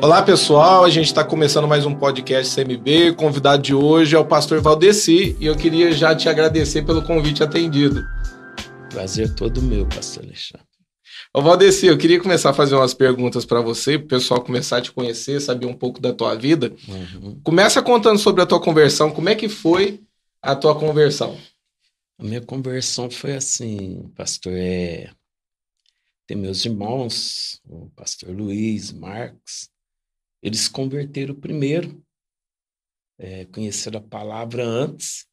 Olá pessoal, a gente está começando mais um podcast CMB. O convidado de hoje é o pastor Valdeci e eu queria já te agradecer pelo convite atendido. Prazer todo meu, pastor Alexandre. Ô Valdeci, eu queria começar a fazer umas perguntas para você, para o pessoal começar a te conhecer, saber um pouco da tua vida. Uhum. Começa contando sobre a tua conversão, como é que foi a tua conversão? A minha conversão foi assim, pastor, é... Tem meus irmãos, o pastor Luiz, Marcos, eles converteram primeiro, é, conheceram a palavra antes,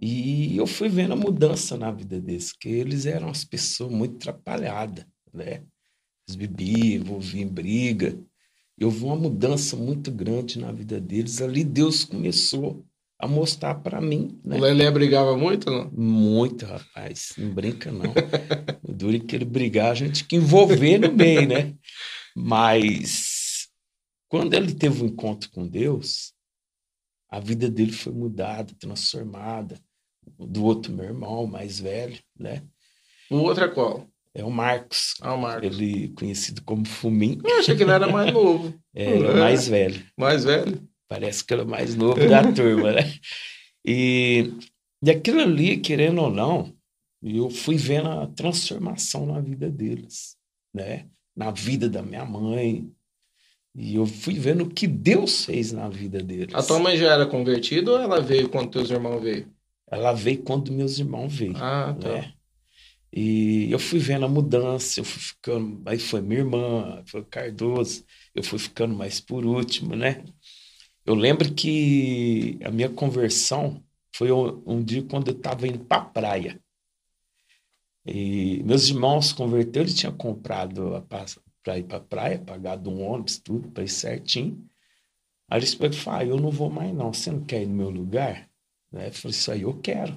e eu fui vendo a mudança na vida deles, que eles eram as pessoas muito atrapalhadas, né? Eles bebiam, envolviam em briga. Eu vi uma mudança muito grande na vida deles. Ali Deus começou a mostrar para mim. Né? O Lelé brigava muito, não? Muito, rapaz. Não brinca, não. Dure que ele brigar, a gente que envolver no meio, né? Mas quando ele teve um encontro com Deus, a vida dele foi mudada, transformada. Do outro meu irmão, mais velho, né? O outro é qual? É o Marcos. Ah, o Marcos. Ele conhecido como Fumim. Eu achei que ele era mais novo. é, ele é mais velho. Mais velho? Parece que ele é mais novo da turma, né? E, e aquilo ali, querendo ou não, eu fui vendo a transformação na vida deles, né? Na vida da minha mãe, e eu fui vendo o que Deus fez na vida deles. A tua mãe já era convertida ou ela veio quando teus irmãos veio? Ela veio quando meus irmãos veio. Ah, tá. Né? E eu fui vendo a mudança, eu fui ficando. Aí foi minha irmã, foi o Cardoso, eu fui ficando mais por último, né? Eu lembro que a minha conversão foi um, um dia quando eu estava indo para a praia. E meus irmãos converteram, eles tinham comprado a, para ir para praia, pagado um ônibus, tudo, para ir certinho. Aí eles falaram, ah, eu não vou mais não, você não quer ir no meu lugar? Né? Eu falei, isso aí eu quero.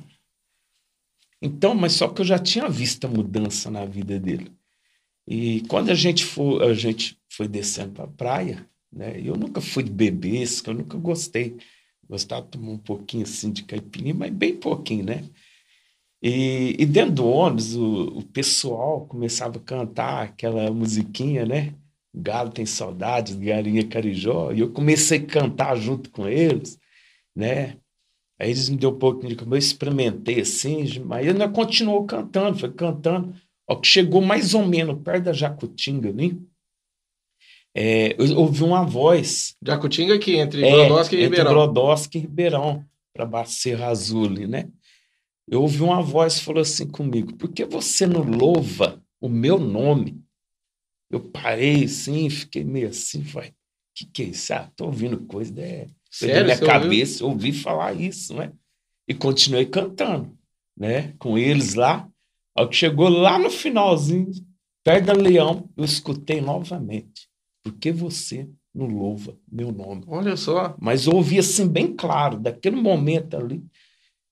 Então, mas só que eu já tinha visto a mudança na vida dele. E quando a gente foi, a gente foi descendo para a praia, né? Eu nunca fui de bebês, eu nunca gostei. Gostava de tomar um pouquinho assim de caipirinha, mas bem pouquinho, né? E, e dentro do ônibus, o, o, pessoal começava a cantar aquela musiquinha, né? Galo tem saudades, galinha carijó. E eu comecei a cantar junto com eles, né? Aí eles me deu um pouco de como eu experimentei assim, mas ainda continuou cantando, foi cantando. Ó, que chegou mais ou menos perto da Jacutinga ali, é, eu ouvi uma voz. Jacutinga aqui, entre é, Brodowski e Ribeirão. Entre Brodowski e Ribeirão, para Bacia Azul, né? Eu ouvi uma voz que falou assim comigo: por que você não louva o meu nome? Eu parei assim, fiquei meio assim, falei: que que é isso? Ah, tô ouvindo coisa né? Sério, minha cabeça, ouviu? ouvi falar isso, né? E continuei cantando, né? Com eles lá. Ao que chegou lá no finalzinho, perto da Leão, eu escutei novamente. Por que você não louva meu nome? Olha só. Mas eu ouvi assim bem claro, daquele momento ali,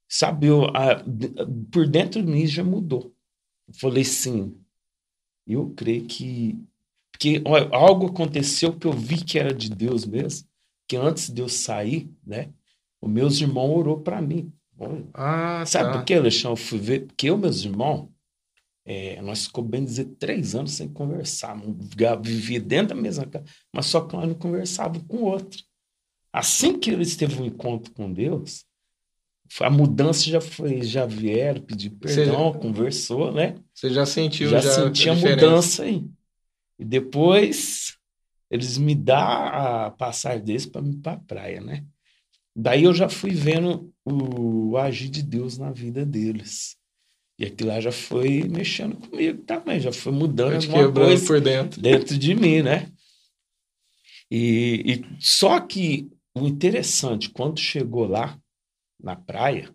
sabe, eu, a, por dentro de mim já mudou. Eu falei sim, eu creio que. Porque olha, algo aconteceu que eu vi que era de Deus mesmo, que antes de eu sair, né, os meus irmãos orou para mim. Ah, Sabe tá. por que, Alexandre? Eu fui ver, porque eu, meus irmãos, é, nós ficou bem dizer três anos sem conversar. Vivia dentro da mesma casa, mas só que nós não conversávamos com o outro. Assim que eles teve um encontro com Deus, a mudança já foi, já vieram, pedir perdão, já, conversou, né? Você já sentiu já, já senti a, a mudança aí. E depois eles me dão a passar deles para ir para a praia, né? Daí eu já fui vendo o, o, agir de Deus na vida deles. E aquilo lá já foi mexendo comigo também, já foi mudando alguma coisa por dentro. dentro de mim, né? E, e só que o interessante, quando chegou lá, na praia,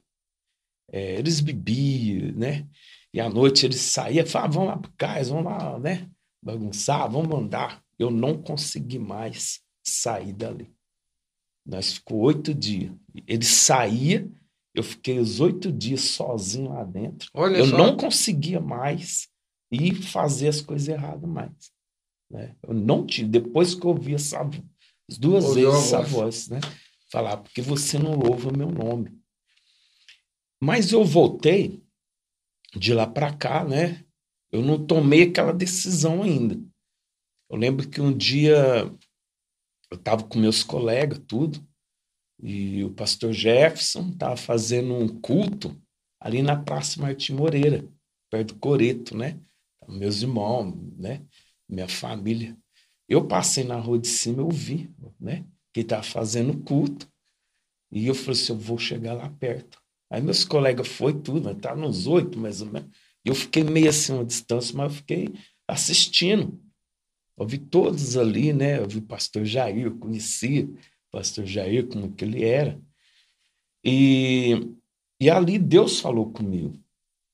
é, eles bebiam, né? E à noite eles saíam, falavam, vamos lá pro cais, vamos lá, né? Bagunçar, vamos andar. Eu não consegui mais sair dali. Nós ficou oito dias. Ele saía, eu fiquei os oito dias sozinho lá dentro. Olha eu só. não conseguia mais ir fazer as coisas erradas mais. Né? Eu não tinha. Depois que eu ouvi essa, as duas Ouviu vezes essa voz, né? Falar, porque você não louva meu nome. Mas eu voltei de lá para cá, né? Eu não tomei aquela decisão ainda. Eu lembro que um dia eu estava com meus colegas, tudo, e o pastor Jefferson estava fazendo um culto ali na Praça Martim Moreira, perto do Coreto, né? Meus irmãos, né? Minha família. Eu passei na rua de cima, eu vi, né? Que estava fazendo culto. E eu falei assim, eu vou chegar lá perto. Aí meus colegas foi tudo, né? Tava nos oito, mais ou menos. Eu fiquei meio assim, uma distância, mas eu fiquei assistindo. Eu vi todos ali, né? Eu vi o pastor Jair, eu conhecia o pastor Jair, como que ele era. E, e ali Deus falou comigo.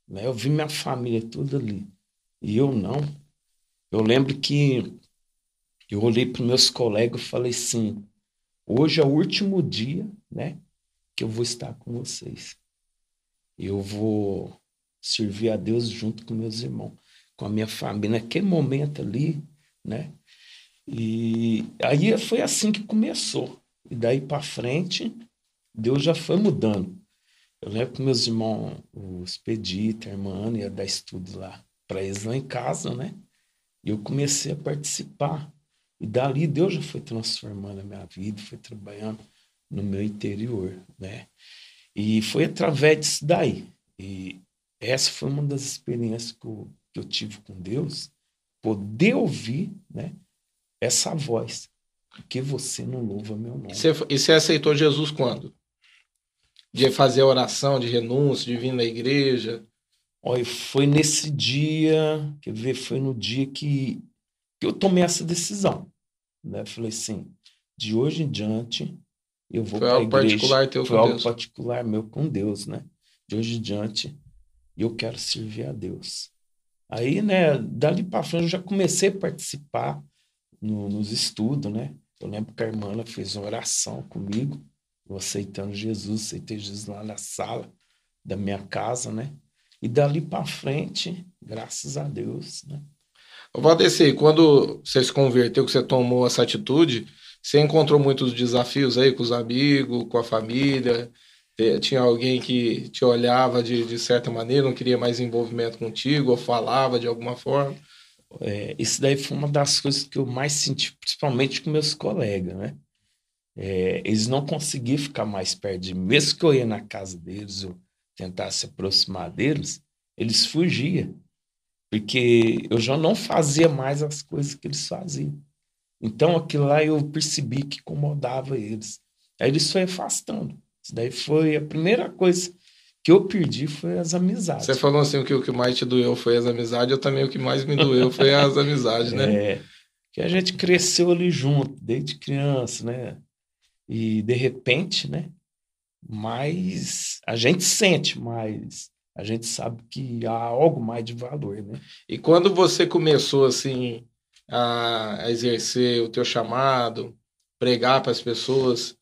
Né? Eu vi minha família toda ali. E eu não. Eu lembro que eu olhei para meus colegas e falei assim: hoje é o último dia, né, que eu vou estar com vocês. Eu vou servir a Deus junto com meus irmãos, com a minha família, naquele momento ali, né? E aí foi assim que começou. E daí para frente, Deus já foi mudando. Eu lembro que meus irmãos, o Expedita, a irmã Ana, ia dar estudo lá para eles lá em casa, né? E eu comecei a participar. E dali Deus já foi transformando a minha vida, foi trabalhando no meu interior, né? E foi através disso daí. E essa foi uma das experiências que eu, que eu tive com Deus, poder ouvir, né? Essa voz. Que você não louva meu nome. E você, e você aceitou Jesus quando? De fazer a oração de renúncia, de vir na igreja? Olha, foi nesse dia, quer ver, foi no dia que, que eu tomei essa decisão. Né? Falei assim, de hoje em diante, eu vou para a igreja. particular teu foi algo Deus. particular meu com Deus, né? De hoje em diante, eu quero servir a Deus. Aí, né, dali para frente, eu já comecei a participar no, nos estudos, né? Eu lembro que a irmã fez uma oração comigo, eu aceitando Jesus, aceitei Jesus lá na sala da minha casa, né? E dali para frente, graças a Deus, né? Valdeci, quando você se converteu, que você tomou essa atitude, você encontrou muitos desafios aí com os amigos, com a família? Tinha alguém que te olhava de, de certa maneira, não queria mais envolvimento contigo, ou falava de alguma forma? É, isso daí foi uma das coisas que eu mais senti, principalmente com meus colegas, né? É, eles não conseguiam ficar mais perto de mim. Mesmo que eu ia na casa deles, eu tentasse se aproximar deles, eles fugiam porque eu já não fazia mais as coisas que eles faziam. Então aquilo lá eu percebi que incomodava eles. Aí eles foi afastando. Isso daí foi a primeira coisa que eu perdi foi as amizades. Você falou assim que o que mais te doeu foi as amizades, eu também o que mais me doeu foi as amizades, né? É, que a gente cresceu ali junto, desde criança, né? E de repente, né? Mas a gente sente mais a gente sabe que há algo mais de valor, né? E quando você começou assim a, exercer o teu chamado, pregar para as pessoas,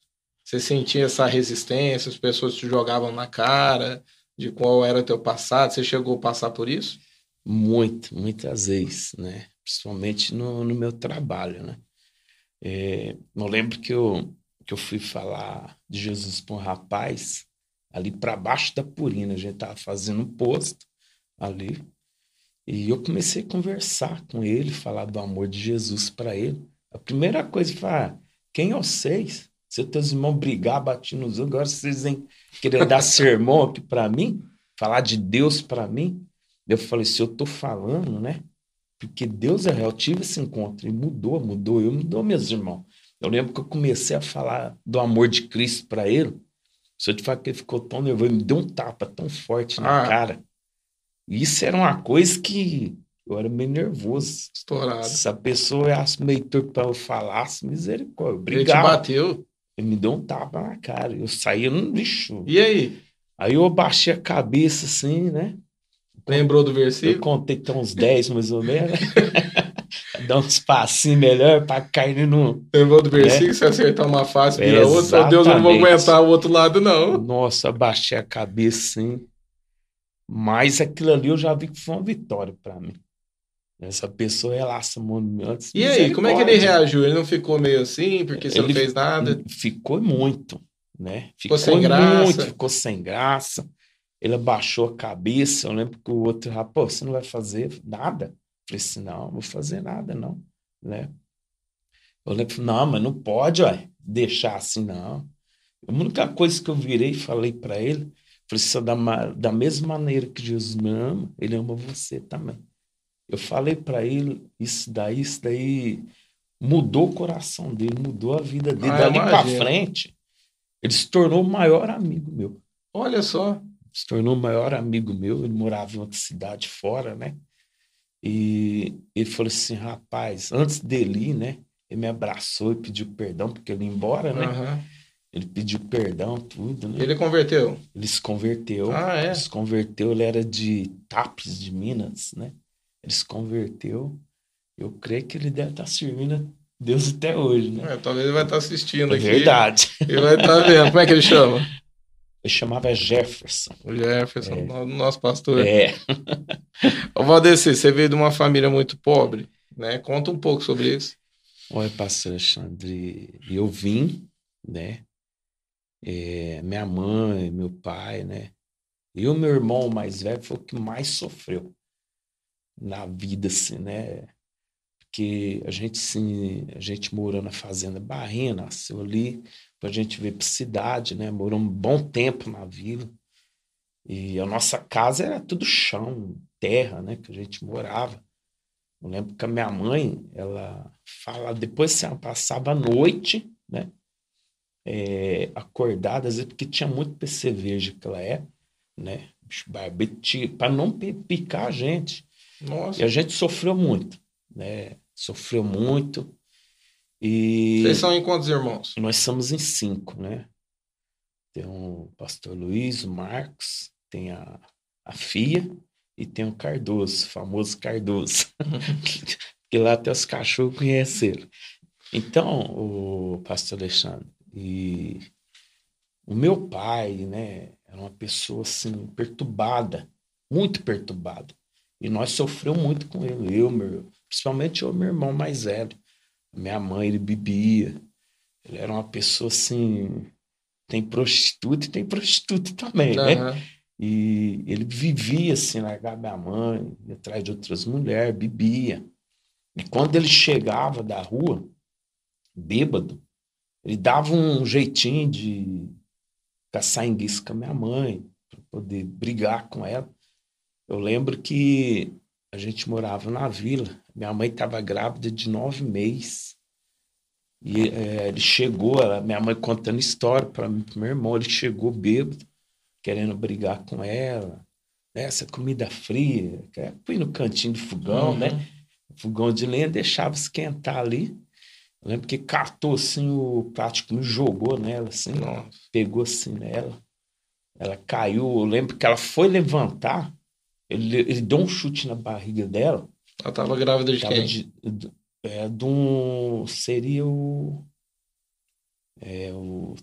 você sentia essa resistência, as pessoas te jogavam na cara de qual era o teu passado, você chegou a passar por isso? Muito, muitas vezes, né? Principalmente no, no meu trabalho, né? É, eu lembro que eu, que eu fui falar de Jesus para um rapaz ali para baixo da Purina. A gente estava fazendo um posto ali. E eu comecei a conversar com ele, falar do amor de Jesus para ele. A primeira coisa foi: ah, quem é vocês? Se teus irmãos brigar, bater nos outros, agora vocês vêm querer dar sermão aqui para mim, falar de Deus para mim. Eu falei: se eu estou falando, né? Porque Deus é real. Eu tive esse encontro e mudou, mudou. Eu mudou meus irmãos. Eu lembro que eu comecei a falar do amor de Cristo para ele. Se eu te falar que ele ficou tão nervoso, ele me deu um tapa tão forte na ah. cara. Isso era uma coisa que eu era meio nervoso. Estourado. Se a pessoa acha meio torto para eu falasse, misericórdia. Obrigado. Ele te bateu? Ele me deu um tapa na cara. Eu saí no lixo. E aí? Aí eu abaixei a cabeça assim, né? Lembrou do versículo? Eu contei até uns 10 mais ou menos. dar uns passinhos melhor para cair no. Lembrou do versículo, se acertar uma face, vira é, outra, Deus, eu não vou aguentar o outro lado, não. Nossa, baixei a cabeça, sim. Mas aquilo ali eu já vi que foi uma vitória para mim. Essa pessoa relaxa muito antes. E aí, como é que ele reagiu? Ele não ficou meio assim, porque você ele não fez nada? Ficou muito, né? Ficou, ficou sem graça. Muito, ficou sem graça. Ele abaixou a cabeça. Eu lembro que o outro rapaz, você não vai fazer nada. Falei assim, não, não vou fazer nada, não, né? Eu lembro, não, mas não pode, ué, deixar assim, não. A única coisa que eu virei e falei para ele, falei, da, da mesma maneira que Jesus me ama, ele ama você também. Eu falei para ele, isso daí, isso daí mudou o coração dele, mudou a vida dele. Ah, Dali para frente, ele se tornou o maior amigo meu. Olha só. Se tornou o maior amigo meu. Ele morava em outra cidade fora, né? E ele falou assim: rapaz, antes dele ir, né? Ele me abraçou e pediu perdão, porque ele ia embora, né? Uhum. Ele pediu perdão, tudo, né? Ele converteu? Ele se converteu. Ah, é? Ele se converteu, ele era de Tapes, de Minas, né? Ele se converteu. Eu creio que ele deve estar servindo Deus até hoje, né? É, talvez ele vai estar assistindo é aqui. Verdade. Ele vai estar vendo. Como é que ele chama? Ele chamava Jefferson. O Jefferson, é. nosso pastor. É. Ô, Valdeci, você veio de uma família muito pobre, né? Conta um pouco sobre isso. Oi, pastor Alexandre. Eu vim, né? É, minha mãe, meu pai, né? E o meu irmão mais velho foi o que mais sofreu na vida, assim, né? Porque a gente, sim, a gente morou na fazenda Barrinha, nasceu ali, a gente veio para cidade, né? Morou um bom tempo na vila. E a nossa casa era tudo chão, terra, né? Que a gente morava. Eu lembro que a minha mãe, ela fala, depois que ela passava a noite, né? É, acordada, às vezes, porque tinha muito percevejo aquela época, né? Para não picar a gente. Nossa. E a gente sofreu muito, né? Sofreu muito. E Vocês são em quantos irmãos? Nós somos em cinco, né? Tem o pastor Luiz, o Marcos, tem a, a Fia e tem o Cardoso, o famoso Cardoso. que lá até os cachorros conheceram. Então, o pastor Alexandre, e o meu pai, né, era uma pessoa assim, perturbada, muito perturbada. E nós sofremos muito com ele, eu, meu, principalmente o meu irmão mais velho. Minha mãe, ele bebia. Ele era uma pessoa assim. Tem prostituta e tem prostituta também, uhum. né? E ele vivia assim, largava minha mãe, ia atrás de outras mulheres, bebia. E quando ele chegava da rua, bêbado, ele dava um jeitinho de caçar enguiço com a minha mãe, para poder brigar com ela. Eu lembro que a gente morava na vila. Minha mãe estava grávida de nove meses. E é, ele chegou, ela, minha mãe contando história para meu irmão, ele chegou bêbado, querendo brigar com ela. Né? Essa comida fria, fui no cantinho do fogão, né? uhum. né? Fogão de lenha deixava esquentar ali. Eu lembro que catou assim o plástico, me jogou nela, assim, Nossa. pegou assim nela. Ela caiu, eu lembro que ela foi levantar, ele, ele deu um chute na barriga dela. Ela estava grávida de quem? De, de, é, de um, seria o, é, o,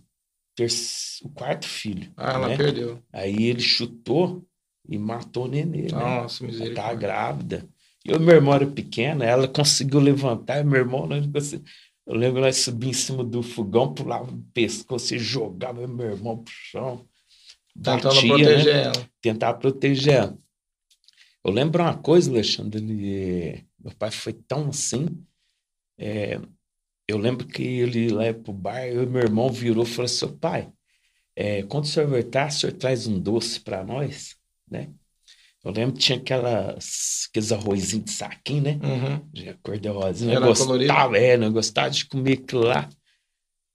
terceiro, o quarto filho. Ah, ela né? perdeu. Aí ele chutou e matou o nenê. Né? Nossa, né? misericórdia. Ela tá grávida. E o meu irmão era pequeno, ela conseguiu levantar, meu irmão, né, assim, eu lembro nós subir em cima do fogão, pulava no pescoço e jogava meu irmão pro chão. Tentando batia, proteger né? ela. Tentar proteger ela. Eu lembro uma coisa, Alexandre, meu pai foi tão assim. É, eu lembro que ele lá pro bar, eu e meu irmão virou e falou assim: pai, é, quando o senhor voltar, o senhor traz um doce para nós, né? Eu lembro que tinha aquelas, aqueles arrozinhos de saquinho, né? Uhum. De cor de rosinha. Eu gostava, é, eu gostava de comer aquilo lá.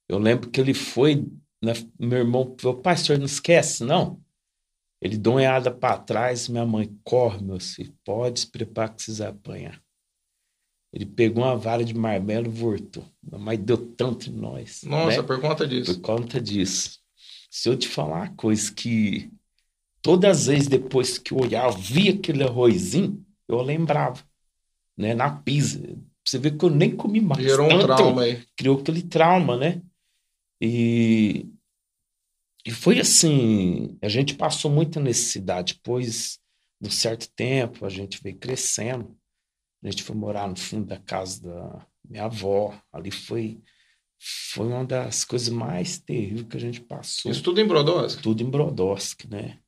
Eu lembro que ele foi, né, meu irmão falou, pai, o senhor não esquece, não? Ele deu uma olhada para trás, minha mãe, corre, meu filho, pode se preparar que vocês apanhar. Ele pegou uma vara de marmelo e voltou. Mas deu tanto em nós. Nossa, né? por conta disso. Por conta disso. Se eu te falar uma coisa que todas as vezes depois que eu olhava, via aquele arrozinho, eu lembrava, né? Na pizza. Você vê que eu nem comi mais. Gerou um trauma aí. Criou aquele trauma, né? E e foi assim, a gente passou muita necessidade. De um certo tempo, a gente veio crescendo. A gente foi morar no fundo da casa da minha avó. Ali foi foi uma das coisas mais terríveis que a gente passou. Isso tudo em Brodowski? Tudo em Brodowski, né?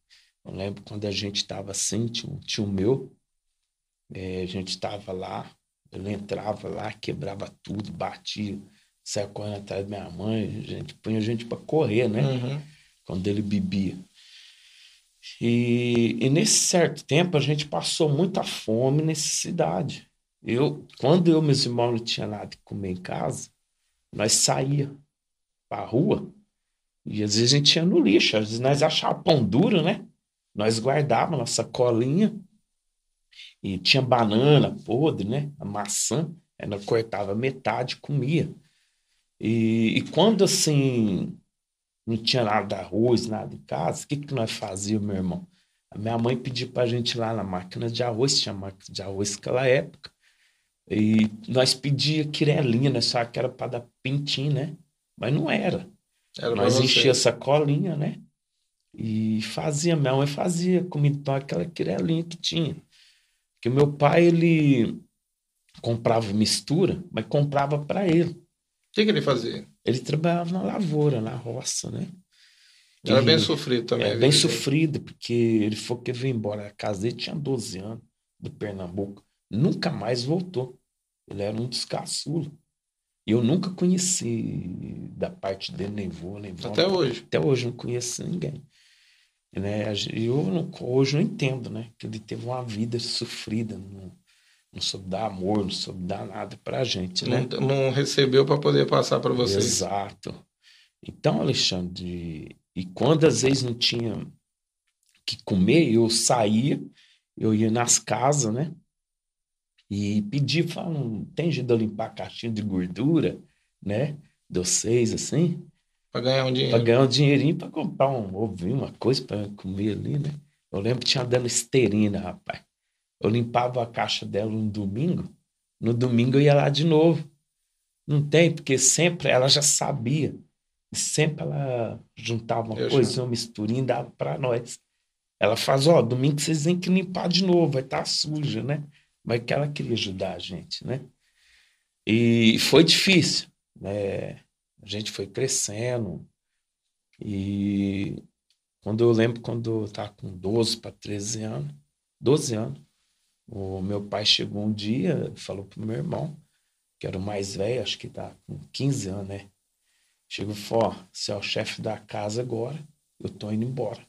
Eu lembro quando a gente estava assim, tinha um tio meu, é, a gente estava lá, Ele entrava lá, quebrava tudo, batia, saia correndo atrás da minha mãe, a gente punha a gente para correr, né? Uhum. Quando ele bebia. E, e nesse certo tempo a gente passou muita fome e necessidade. Eu, quando eu e meus irmãos não tinha nada que comer em casa, nós saía para a rua e às vezes a gente ia no lixo, às vezes nós achávamos pão duro, né? Nós guardávamos nossa colinha e tinha banana podre, né? A maçã, nós cortava metade comia. E, e quando assim não tinha nada de arroz, nada em casa, o que, que nós fazíamos, meu irmão? A minha mãe pediu para a gente ir lá na máquina de arroz, tinha máquina de arroz naquela época, e nós pedia quirelinha, nós achávamos que era para dar pintinho, né? Mas não era. Era nós enchia essa colinha, né? E fazia, minha mãe fazia comida, então aquela quirelinha que tinha. Porque meu pai, ele comprava mistura, mas comprava para ele. O que, que ele fazia? Ele trabalhava na lavoura, na roça, né? Era E- bem sofrido também. É, a bem sofrido, porque ele foi que veio embora. Dele tinha 12 anos, do Pernambuco. Nunca mais voltou. Ele era um dos caçulos. E eu nunca conheci da parte dele, nem vô, nem vó. Até hoje. Até hoje não conheço ninguém. Né? Eu não- hoje eu entendo, né? Que ele teve uma vida sofrida, não, não soube dar amor, não soube dar nada pra gente, né? Não, não recebeu para poder passar para vocês. Exato. Então, Alexandre, e quando às vezes não tinha que comer, eu saía, eu ia nas casas, né? E pedia, falando, tem jeito de eu limpar a caixinha de gordura, né? De vocês, assim, Para ganhar um para dinheiro. ganhar um dinheirinho para comprar um ovinho, uma coisa para comer ali, né? Eu lembro que tinha dando esterina, rapaz. Eu limpava a caixa dela no domingo, no domingo eu ia lá de novo. Não tem, porque sempre ela já sabia. E sempre ela juntava uma Eu coisa, uma misturinha e dava para nós. Ela faz, ó, domingo vocês têm que limpar de novo, vai estar suja, né? Mas que ela queria ajudar a gente, né? E foi difícil, né? A gente foi crescendo. E quando eu lembro, quando eu estava com 12 para 13 anos, 12 anos, o meu pai chegou um dia falou pro meu irmão, que era o mais velho, acho que tá com 15 anos, né? Chegou e falou, ó, você é o chefe da casa agora, eu tô indo embora.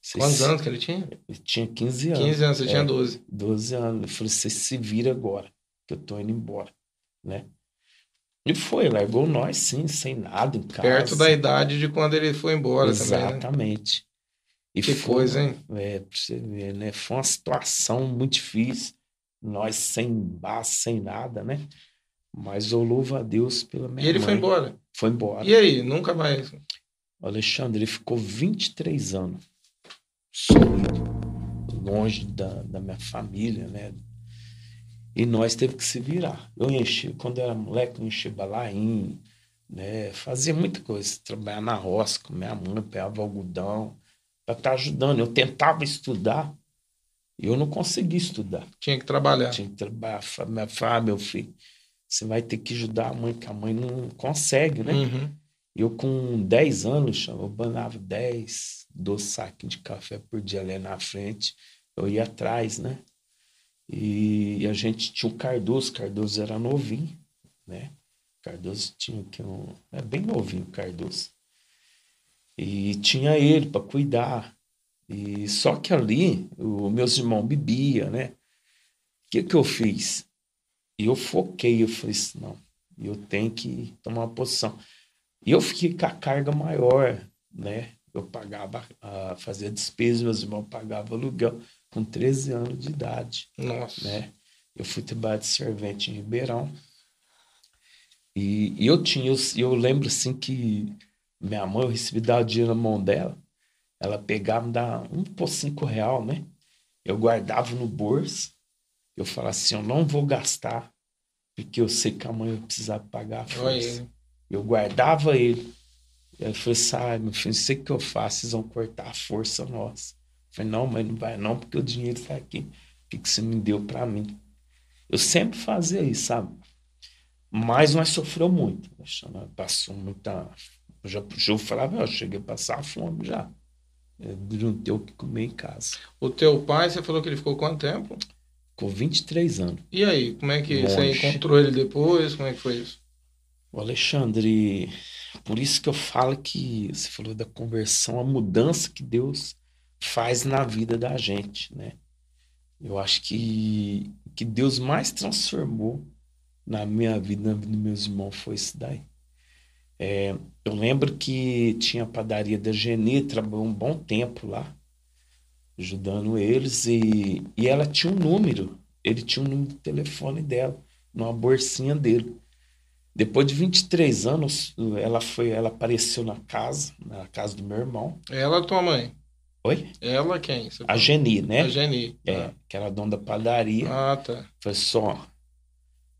Vocês- Quantos anos que ele tinha? Ele tinha 15 anos. 15 anos, você É. tinha 12. 12 anos. Eu falei, você se vira agora, que eu tô indo embora, né? E foi, largou nós, sim, sem nada em casa. Perto da idade de quando ele foi embora também, né? E Que foi- coisa, hein? É, pra você ver, né? Foi uma situação muito difícil. Nós sem base, sem nada, né? Mas eu louvo a Deus pela minha E ele foi mãe. embora. Foi embora. E aí? Nunca mais. O Alexandre, ele ficou 23 anos longe da, da minha família, né? E nós teve que se virar. Eu enchi, quando era moleque, eu enchi balaim, né? Fazia muita coisa, trabalhar na roça com minha mãe, pegava algodão, para estar ajudando. Eu tentava estudar e eu não conseguia estudar. Tinha que trabalhar. Tinha que trabalhar, falar, meu filho, você vai ter que ajudar a mãe, que a mãe não consegue, né? Uhum. Eu, com 10 anos, eu banava 10, 12 saquinhos de café por dia ali na frente. Eu ia atrás, né? E a gente tinha o Cardoso, Cardoso era novinho, né? Cardoso tinha que um. É bem novinho o Cardoso. E tinha ele para cuidar. E só que ali, os meus irmãos bebiam, né? O que, que eu fiz? E eu foquei, eu falei assim, não, eu tenho que tomar uma posição. E eu fiquei com a carga maior, né? Eu pagava, ah, fazia despesa, meus irmãos pagavam aluguel com 13 anos de idade, Nossa. né? Eu fui trabalhar de servente em Ribeirão. E, e eu tinha, eu, eu lembro assim que minha mãe, eu recebi dar o dinheiro na mão dela, ela pegava me dava um por cinco real, né? Eu guardava no bolso, eu falava assim, eu não vou gastar, porque eu sei que amanhã eu vai precisar pagar a força. Eu guardava ele. Ele falou assim, ah, meu filho, não sei o que eu faço, vocês vão cortar a força nossa. Eu falei, não, mas não vai não, porque o dinheiro está aqui. O que, que você me deu para mim? Eu sempre fazia isso, sabe? Mas nós sofreu muito. Passou muita... Já, eu falava, eu cheguei a passar fome já. Eu não ter o que comer em casa. O teu pai, você falou que ele ficou quanto tempo? Ficou 23 anos. E aí, como é que Longe. você encontrou ele depois? Como é que foi isso? O Alexandre, por isso que eu falo que você falou da conversão, a mudança que Deus faz na vida da gente, né? Eu acho que que Deus mais transformou na minha vida, na vida dos meus irmãos, foi isso daí. É, eu lembro que tinha a padaria da Genê, trabalhou um bom tempo lá, ajudando eles, e, e ela tinha um número, ele tinha um número de telefone dela, numa bolsinha dele. Depois de 23 anos, ela foi, ela apareceu na casa, na casa do meu irmão. Ela tua mãe? Oi? Ela quem? Você A falou? Geni, né? A Geni. É, que era dona da padaria. Ah, tá. Foi só,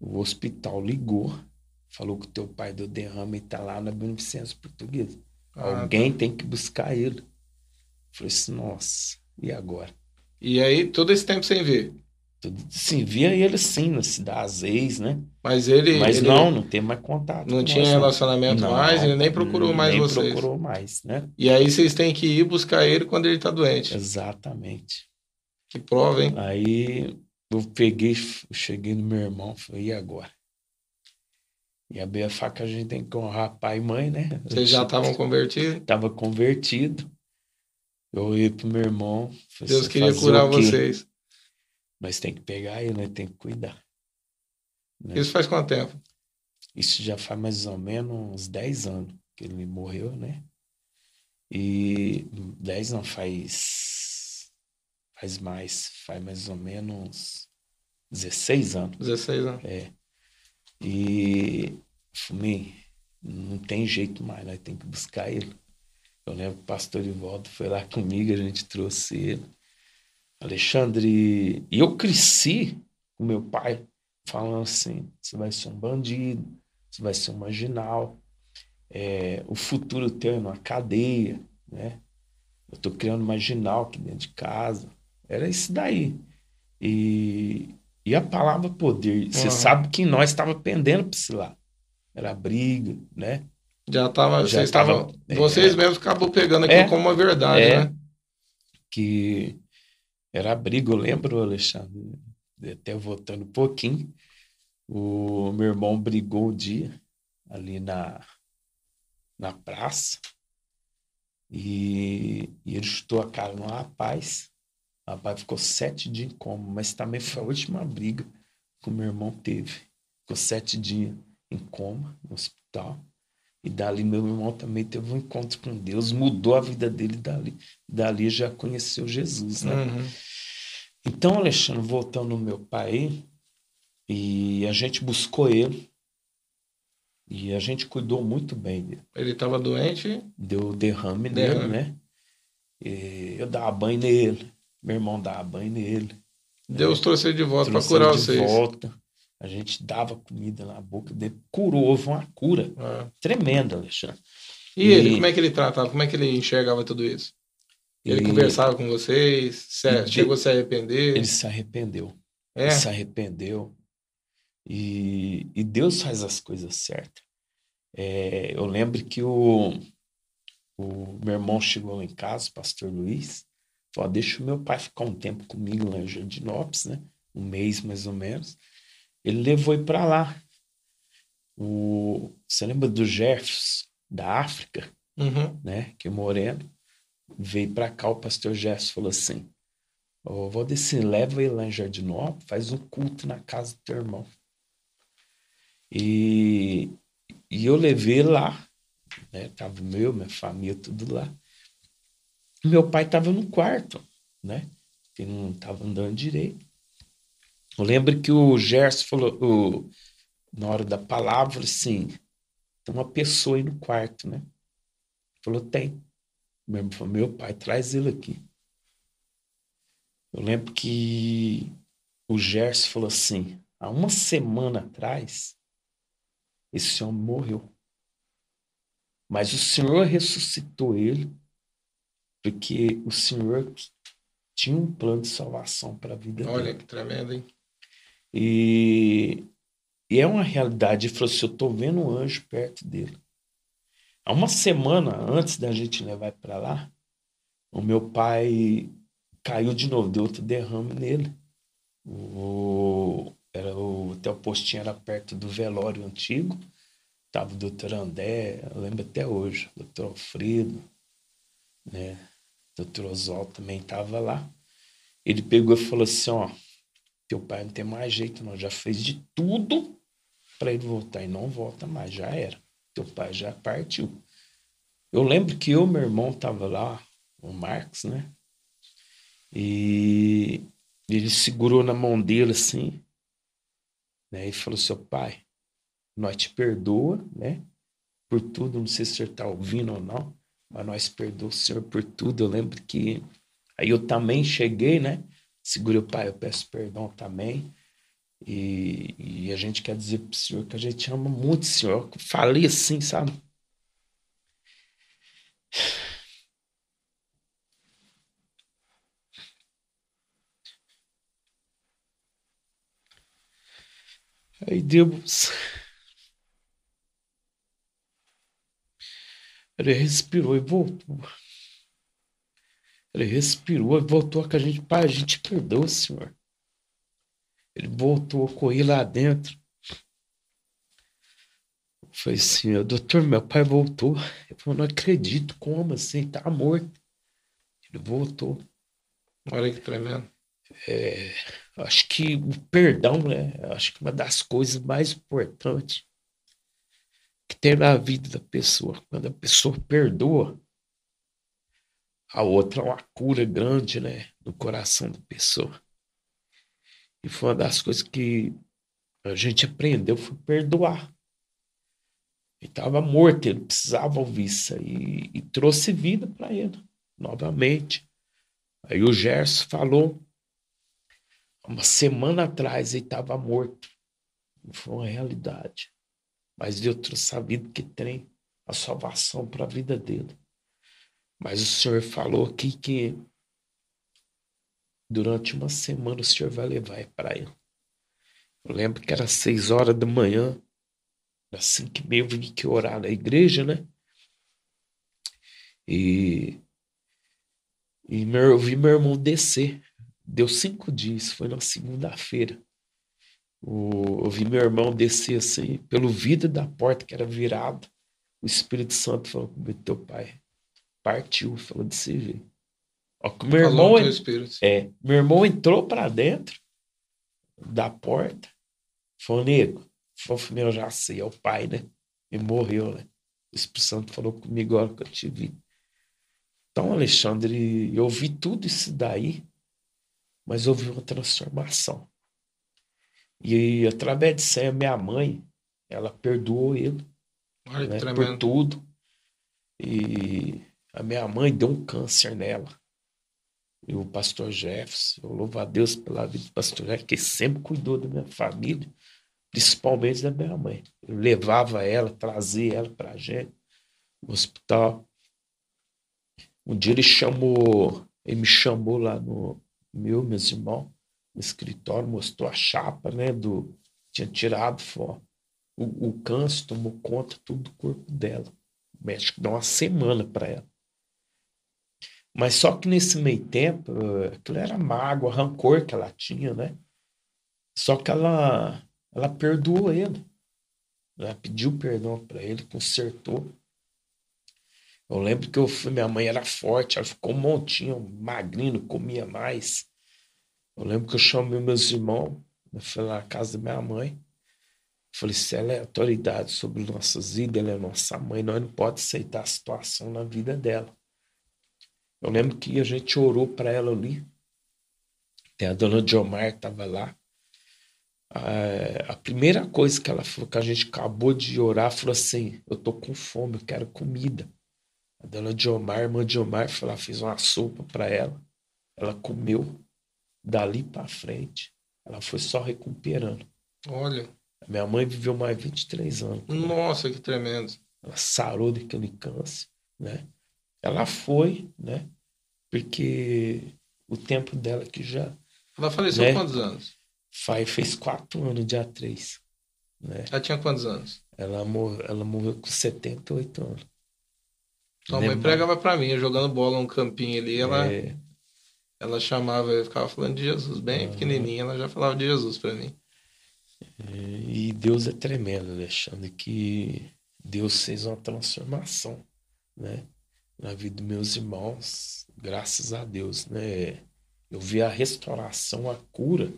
o hospital ligou, falou que o teu pai deu derrame e tá lá na Beneficência Portuguesa. Ah, Alguém tem que buscar ele. Falei assim, nossa, e agora? E aí, todo esse tempo sem ver. Tudo, sim, via ele sim, na cidade, às vezes, né? Mas ele. Mas ele não, não tem mais contato. Não tinha nós, relacionamento Não, mais, ele nem procurou mais nem vocês. procurou mais, né? E aí vocês têm que ir buscar ele quando ele tá doente. Exatamente. Que prova, hein? Aí eu peguei, eu cheguei no meu irmão, falei, e agora? E abri a faca, a gente tem que honrar pai e mãe, né? Vocês já estavam convertidos. Tava convertido. Eu olhei pro meu irmão. Deus "Você queria curar o quê?" vocês. Mas tem que pegar ele, né? Tem que cuidar. né? Isso faz quanto tempo? Isso já faz mais ou menos uns 10 anos que ele morreu, né? E 10 não, faz. Faz mais. Faz mais ou menos 16 anos. 16 anos. É. E Fumi, não tem jeito mais, nós temos que buscar ele. Eu lembro que o pastor Ivaldo foi lá comigo, a gente trouxe ele. Alexandre, e eu cresci com meu pai falando assim: você vai ser um bandido, você vai ser um marginal, é, o futuro teu é numa cadeia, né? Eu tô criando marginal aqui dentro de casa. Era isso daí. E, e a palavra poder, você Uhum. sabe que nós estava pendendo para esse lado. Era briga, né? Já tava, Já vocês tava- estavam. Vocês é. mesmos acabou pegando aquilo É. como uma verdade, É. né? que era briga, eu lembro, Alexandre, até voltando um pouquinho, o meu irmão brigou um dia ali na, na praça e, e ele chutou a cara no rapaz. Rapaz ficou sete dias em coma, mas também foi a última briga que o meu irmão teve. Ficou sete dias em coma no hospital. E dali meu irmão também teve um encontro com Deus, mudou a vida dele dali dali já conheceu Jesus, né? Uhum. Então, Alexandre, voltando no meu pai, e a gente buscou ele, e a gente cuidou muito bem dele. Ele estava doente. Deu derrame, Derrame. nele, né? E eu dava banho nele, meu irmão dava banho nele. Deus trouxe ele de volta para curar ele de vocês. volta. A gente dava comida na boca dele, curou, houve uma cura É. tremenda, Alexandre. E ele, E- como é que ele tratava? Como é que ele enxergava tudo isso? Ele conversava com vocês? Se- de- chegou a se arrepender? Ele se arrependeu. É. Ele se arrependeu. E, e Deus faz as coisas certas. É, eu lembro que o, o meu irmão chegou em casa, o pastor Luiz, falou: "Ó, deixa o meu pai ficar um tempo comigo lá em Jardinópolis, né? Um mês mais ou menos. Ele levou ele para lá. O, você lembra do Jefferson, da África? Uhum. né, que é moreno, veio para cá, o pastor Gerson falou assim, ô Valdeci, leva ele lá em Jardinópolis, faz um culto na casa do teu irmão. E, e eu levei lá, né, tava meu, minha família, tudo lá. Meu pai tava no quarto, né, que não tava andando direito. Eu lembro que o Gerson falou, o, na hora da palavra, assim, tem uma pessoa aí no quarto, né? Falou, tem. Meu irmão falou, meu pai, traz ele aqui. Eu lembro que o Gerson falou assim, há uma semana atrás, esse homem morreu. Mas o Senhor ressuscitou ele, porque o Senhor tinha um plano de salvação para a vida Olha dele. que tremendo, hein? E, e é uma realidade. Ele falou assim: eu estou vendo um anjo perto dele. Há uma semana antes da gente levar para lá, o meu pai caiu de novo, deu outro derrame nele. O, era o, até o postinho era perto do velório antigo. Tava o doutor André, eu lembro até hoje, o doutor Alfredo, né? Doutor Oswaldo também tava lá. Ele pegou e falou assim, ó, teu pai não tem mais jeito não, já fez de tudo para ele voltar e não volta mais, já era. Teu pai já partiu. Eu lembro que eu meu irmão tava lá, o Marcos, né? E ele segurou na mão dele assim, né? E falou: Seu pai, nós te perdoa, né? Por tudo, não sei se o senhor está ouvindo ou não, mas nós perdoa o senhor por tudo. Eu lembro que aí eu também cheguei, né? Segurei o pai, eu peço perdão também. E, e a gente quer dizer para o senhor que a gente ama muito o senhor. Eu falei assim, sabe? Aí Deus. Ele respirou e voltou. Ele respirou e voltou com a gente. Pai, a gente perdoa, Senhor. Ele voltou a correr lá dentro. Foi assim, doutor, meu pai voltou. Eu falei, não acredito, como assim? Tá morto. Ele voltou. Olha que tremendo. É, acho que o perdão, né? Acho que uma das coisas mais importantes que tem na vida da pessoa. Quando a pessoa perdoa, a outra é uma cura grande, né? No coração da pessoa. E foi uma das coisas que a gente aprendeu foi perdoar. Ele estava morto, ele precisava ouvir isso aí. E trouxe vida para ele, novamente. Aí o Gerson falou uma semana atrás ele estava morto. Foi uma realidade. Mas Deus trouxe a vida que tem, a salvação para a vida dele. Mas o Senhor falou aqui que durante uma semana o Senhor vai levar para ele. Eu lembro que era seis horas da manhã, assim que meio vim que orar na igreja, né? E, e meu, eu vi meu irmão descer Deu cinco dias, foi na segunda-feira. Eu vi meu irmão descer assim, pelo vidro da porta que era virado. O Espírito Santo falou comigo, teu pai partiu, falou desse jeito. Ó, meu irmão, é, meu irmão entrou para dentro da porta, falou, nego, falou, meu, já sei, é o pai, né? E morreu, né? O Espírito Santo falou comigo agora que eu te vi. Então, Alexandre, eu vi tudo isso daí mas houve uma transformação. E através disso aí, a minha mãe, ela perdoou ele né, por tudo. E a minha mãe deu um câncer nela. E o pastor Jefferson, eu louvo a Deus pela vida do pastor Jefferson, que sempre cuidou da minha família, principalmente da minha mãe. Eu levava ela, trazia ela para a gente no hospital. Um dia ele chamou, ele me chamou lá no, meu, meus irmãos, no escritório, mostrou a chapa, né, do... Tinha tirado fora. O, o câncer tomou conta tudo do corpo dela. O médico deu uma semana para ela. Mas só que nesse meio tempo, aquilo era mágoa, rancor que ela tinha, né? Só que ela, ela perdoou ele. Ela pediu perdão para ele, consertou. Eu lembro que eu fui, minha mãe era forte, ela ficou um montinho, magrinho, comia mais. Eu lembro que eu chamei meus irmãos, eu fui lá na casa da minha mãe. Falei, se ela é autoridade sobre nossas vidas, ela é nossa mãe, nós não pode aceitar a situação na vida dela. Eu lembro que a gente orou para ela ali. Tem a dona Diomar estava lá. A, a primeira coisa que ela falou, que a gente acabou de orar, falou assim: Eu tô com fome, eu quero comida. A dona Diomar, irmã Diomar, foi lá, fez uma sopa para ela. Ela comeu. Dali para frente, ela foi só recuperando. Olha. Minha mãe viveu mais 23 anos. Nossa, que tremendo. Ela sarou daquele câncer, né? Ela foi, né? Porque o tempo dela que já. Ela faleceu né? quantos anos? Faz, fez quatro anos, dia 3. Né? Ela tinha quantos anos? Ela, mor ela morreu com 78 anos. Sua mãe pregava pra mim, jogando bola no campinho ali, ela. É... ela chamava, eu ficava falando de Jesus, bem uhum. pequenininha, ela já falava de Jesus para mim. E Deus é tremendo, Alexandre, que Deus fez uma transformação, né? Na vida dos meus irmãos, graças a Deus, né? Eu vi a restauração, a cura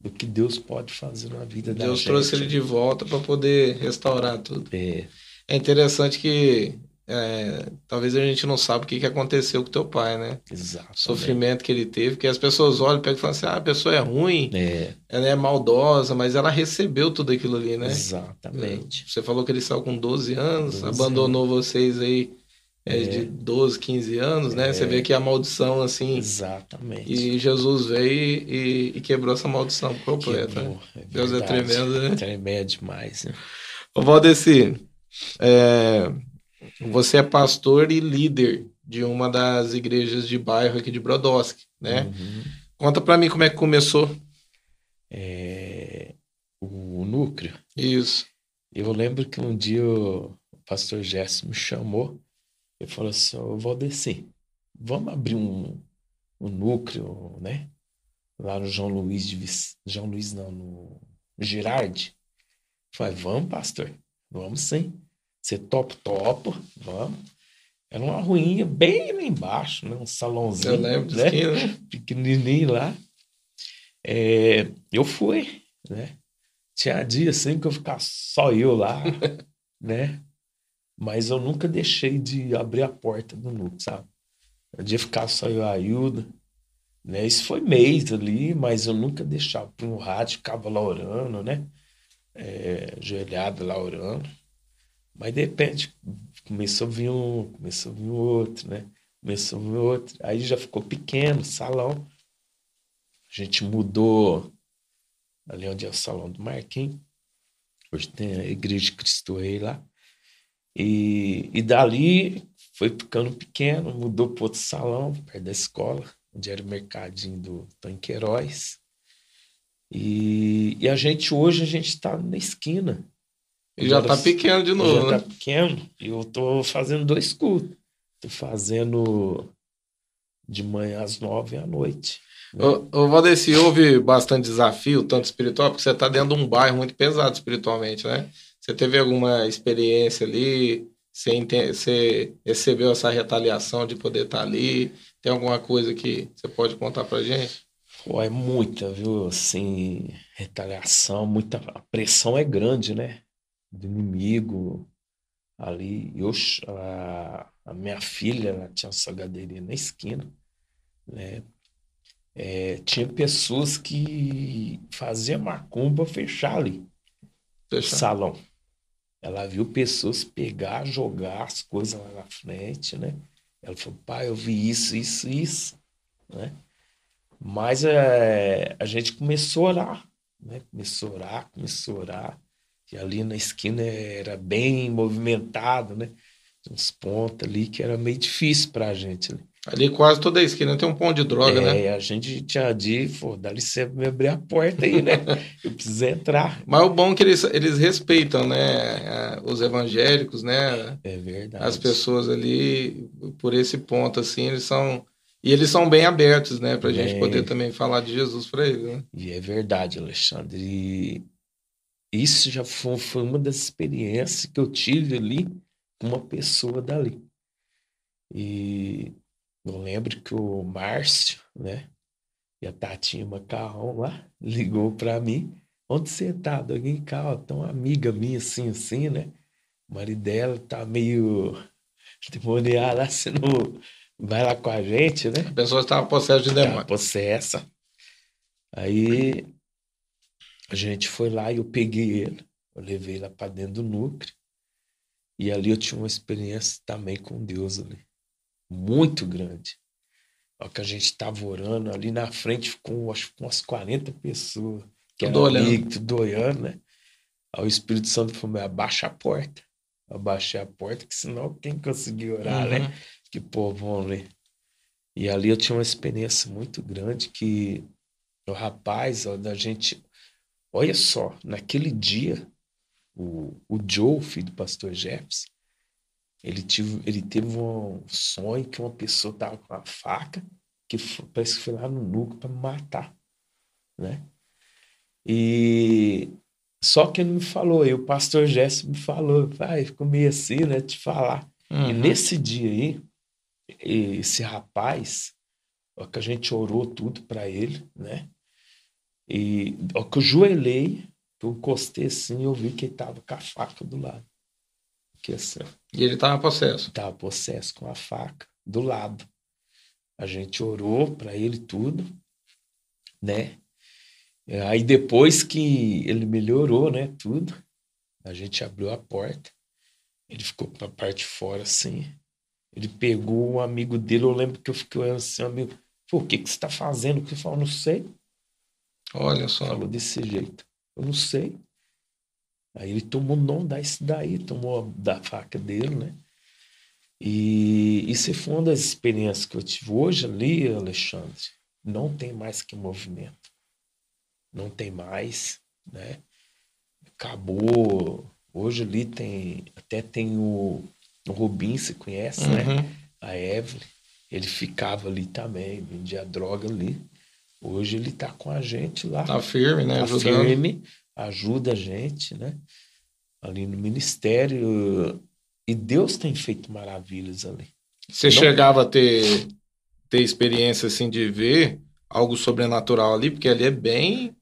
do que Deus pode fazer na vida Deus da gente. Deus trouxe ele de volta para poder restaurar tudo. É. É interessante que é, talvez a gente não saiba o que, que aconteceu com teu pai, né? Exato. Sofrimento que ele teve, que as pessoas olham e falam assim: ah, a pessoa é ruim, é. ela é maldosa, mas ela recebeu tudo aquilo ali, né? Exatamente. Você falou que ele saiu com 12 anos, 12 abandonou anos. vocês aí é, é. de 12, 15 anos, né? Você é. vê que a maldição, assim. Exatamente. E Jesus veio e, e quebrou essa maldição completa. Né? É Deus é tremendo, né? Tremendo demais, né? Ô, Valdeci, é, você é pastor e líder de uma das igrejas de bairro aqui de Brodowski, né? Uhum. Conta para mim como é que começou. É... O núcleo. Isso. Eu lembro que um dia o pastor Gerson me chamou e falou assim: Eu vou descer. Vamos abrir um, um núcleo, né? Lá no João Luiz de João Luiz, não, no Girardi. Falei, vamos, pastor, vamos sim. Você topa, topo, vamos. Era uma ruinha bem lá embaixo, né? um salãozinho. Eu lembro né? né? Pequenininho lá. É, eu fui, né? Tinha dia assim que eu ficava só eu lá, né? Mas eu nunca deixei de abrir a porta do núcleo, sabe? Um dia ficar só eu e a Hilda, né? Isso foi mês ali, mas eu nunca deixava para um rádio, ficava lá orando, né? É, ajoelhado lá orando. Mas de repente começou a vir um, começou a vir outro, né? Começou a vir outro. Aí já ficou pequeno salão. A gente mudou ali onde é o salão do Marquinhos. Hoje tem a Igreja de Cristo Rei lá. E, e dali foi ficando pequeno, mudou para outro salão, perto da escola, onde era o mercadinho do Tony Queiroz. E, e a gente hoje a gente está na esquina e já está pequeno de novo, já né? tá pequeno. E eu tô fazendo dois cultos. Tô fazendo de manhã às nove à noite. Né? Ô, ô Valdeci, houve bastante desafio, tanto espiritual, porque você está dentro de um bairro muito pesado espiritualmente, né? Você teve alguma experiência ali? Você, ente... você recebeu essa retaliação de poder estar tá ali? Tem alguma coisa que você pode contar pra gente? Pô, é muita, viu? Assim, retaliação, muita. A pressão é grande, né? Do inimigo ali. Eu, a, a minha filha ela tinha uma salgadeirinha na esquina, né? É, tinha pessoas que faziam macumba fechar ali fechar. o salão. Ela viu pessoas pegar, jogar as coisas lá na frente, né? Ela falou, pai, eu vi isso, isso, isso, né? Mas é, a gente começou a orar, né? Começou a orar, começou a orar que ali na esquina era bem movimentado, né? Uns pontos ali que era meio difícil para a gente. Né? Ali quase toda a esquina tem um ponto de droga, é, né? É, a gente tinha de, pô, dá licença me abrir a porta aí, né? Eu preciso entrar. Mas o bom é que eles, eles respeitam, né? Os evangélicos, né? É verdade. As pessoas ali, por esse ponto, assim, eles são. E eles são bem abertos, né? Pra gente poder também falar de Jesus para eles, né? E é verdade, Alexandre. E isso já foi, foi uma das experiências que eu tive ali com uma pessoa dali. E eu lembro que o Márcio, né? E a Tatinha Macarrão lá, ligou para mim. Onde você tá? Alguém cá, ó, tá uma amiga minha assim, assim, né? O marido dela tá meio demoniado lá, você não vai lá com a gente, né? A pessoa estava possessa de demônio. possessa. Aí a gente foi lá e eu peguei ele, eu levei lá para dentro do núcleo. E ali eu tinha uma experiência também com Deus ali, muito grande. Ó, que a gente estava orando, ali na frente ficou acho com umas 40 pessoas. Que tudo olhando. Ali, tudo olhando, né? Aí o Espírito Santo falou: abaixa a porta. Abaixei a porta, que senão quem conseguir orar, né? uhum. né? Que povo ler. E ali eu tinha uma experiência muito grande que o rapaz, ó, da gente Olha só, naquele dia, o, o Joe, filho do pastor Jefferson, ele, tive, ele teve um sonho que uma pessoa estava com uma faca que parece que foi lá no núcleo para me matar, né? E só que ele me falou, e o pastor Jesse me falou, vai, ficou meio assim, né, te falar. Uhum. E nesse dia aí, esse rapaz, que a gente orou tudo para ele, né? E ó, que eu joelhei, que eu encostei assim, eu vi que ele tava com a faca do lado. Que assim, e ele tava possesso? Tava possesso com a faca do lado. A gente orou para ele tudo, né? Aí depois que ele melhorou, né, tudo, a gente abriu a porta. Ele ficou para a parte de fora assim. Ele pegou um amigo dele, eu lembro que eu fiquei assim, amigo, pô, o que que você está fazendo? Ele falou, não sei. Olha só. Falou desse jeito. Eu não sei. Aí ele tomou o nome desse daí, tomou da faca dele, né? E isso foi uma das experiências que eu tive hoje ali, Alexandre. Não tem mais que movimento. Não tem mais, né? Acabou. Hoje ali tem, até tem o, o Rubim, se conhece, né? uhum. né? A Evelyn. Ele ficava ali também, vendia droga ali. Hoje ele tá com a gente lá. Tá firme, né? Tá Ajudando. firme, ajuda a gente, né? Ali no ministério e Deus tem feito maravilhas ali. Você Não... chegava a ter, ter experiência assim de ver algo sobrenatural ali, porque ali é bem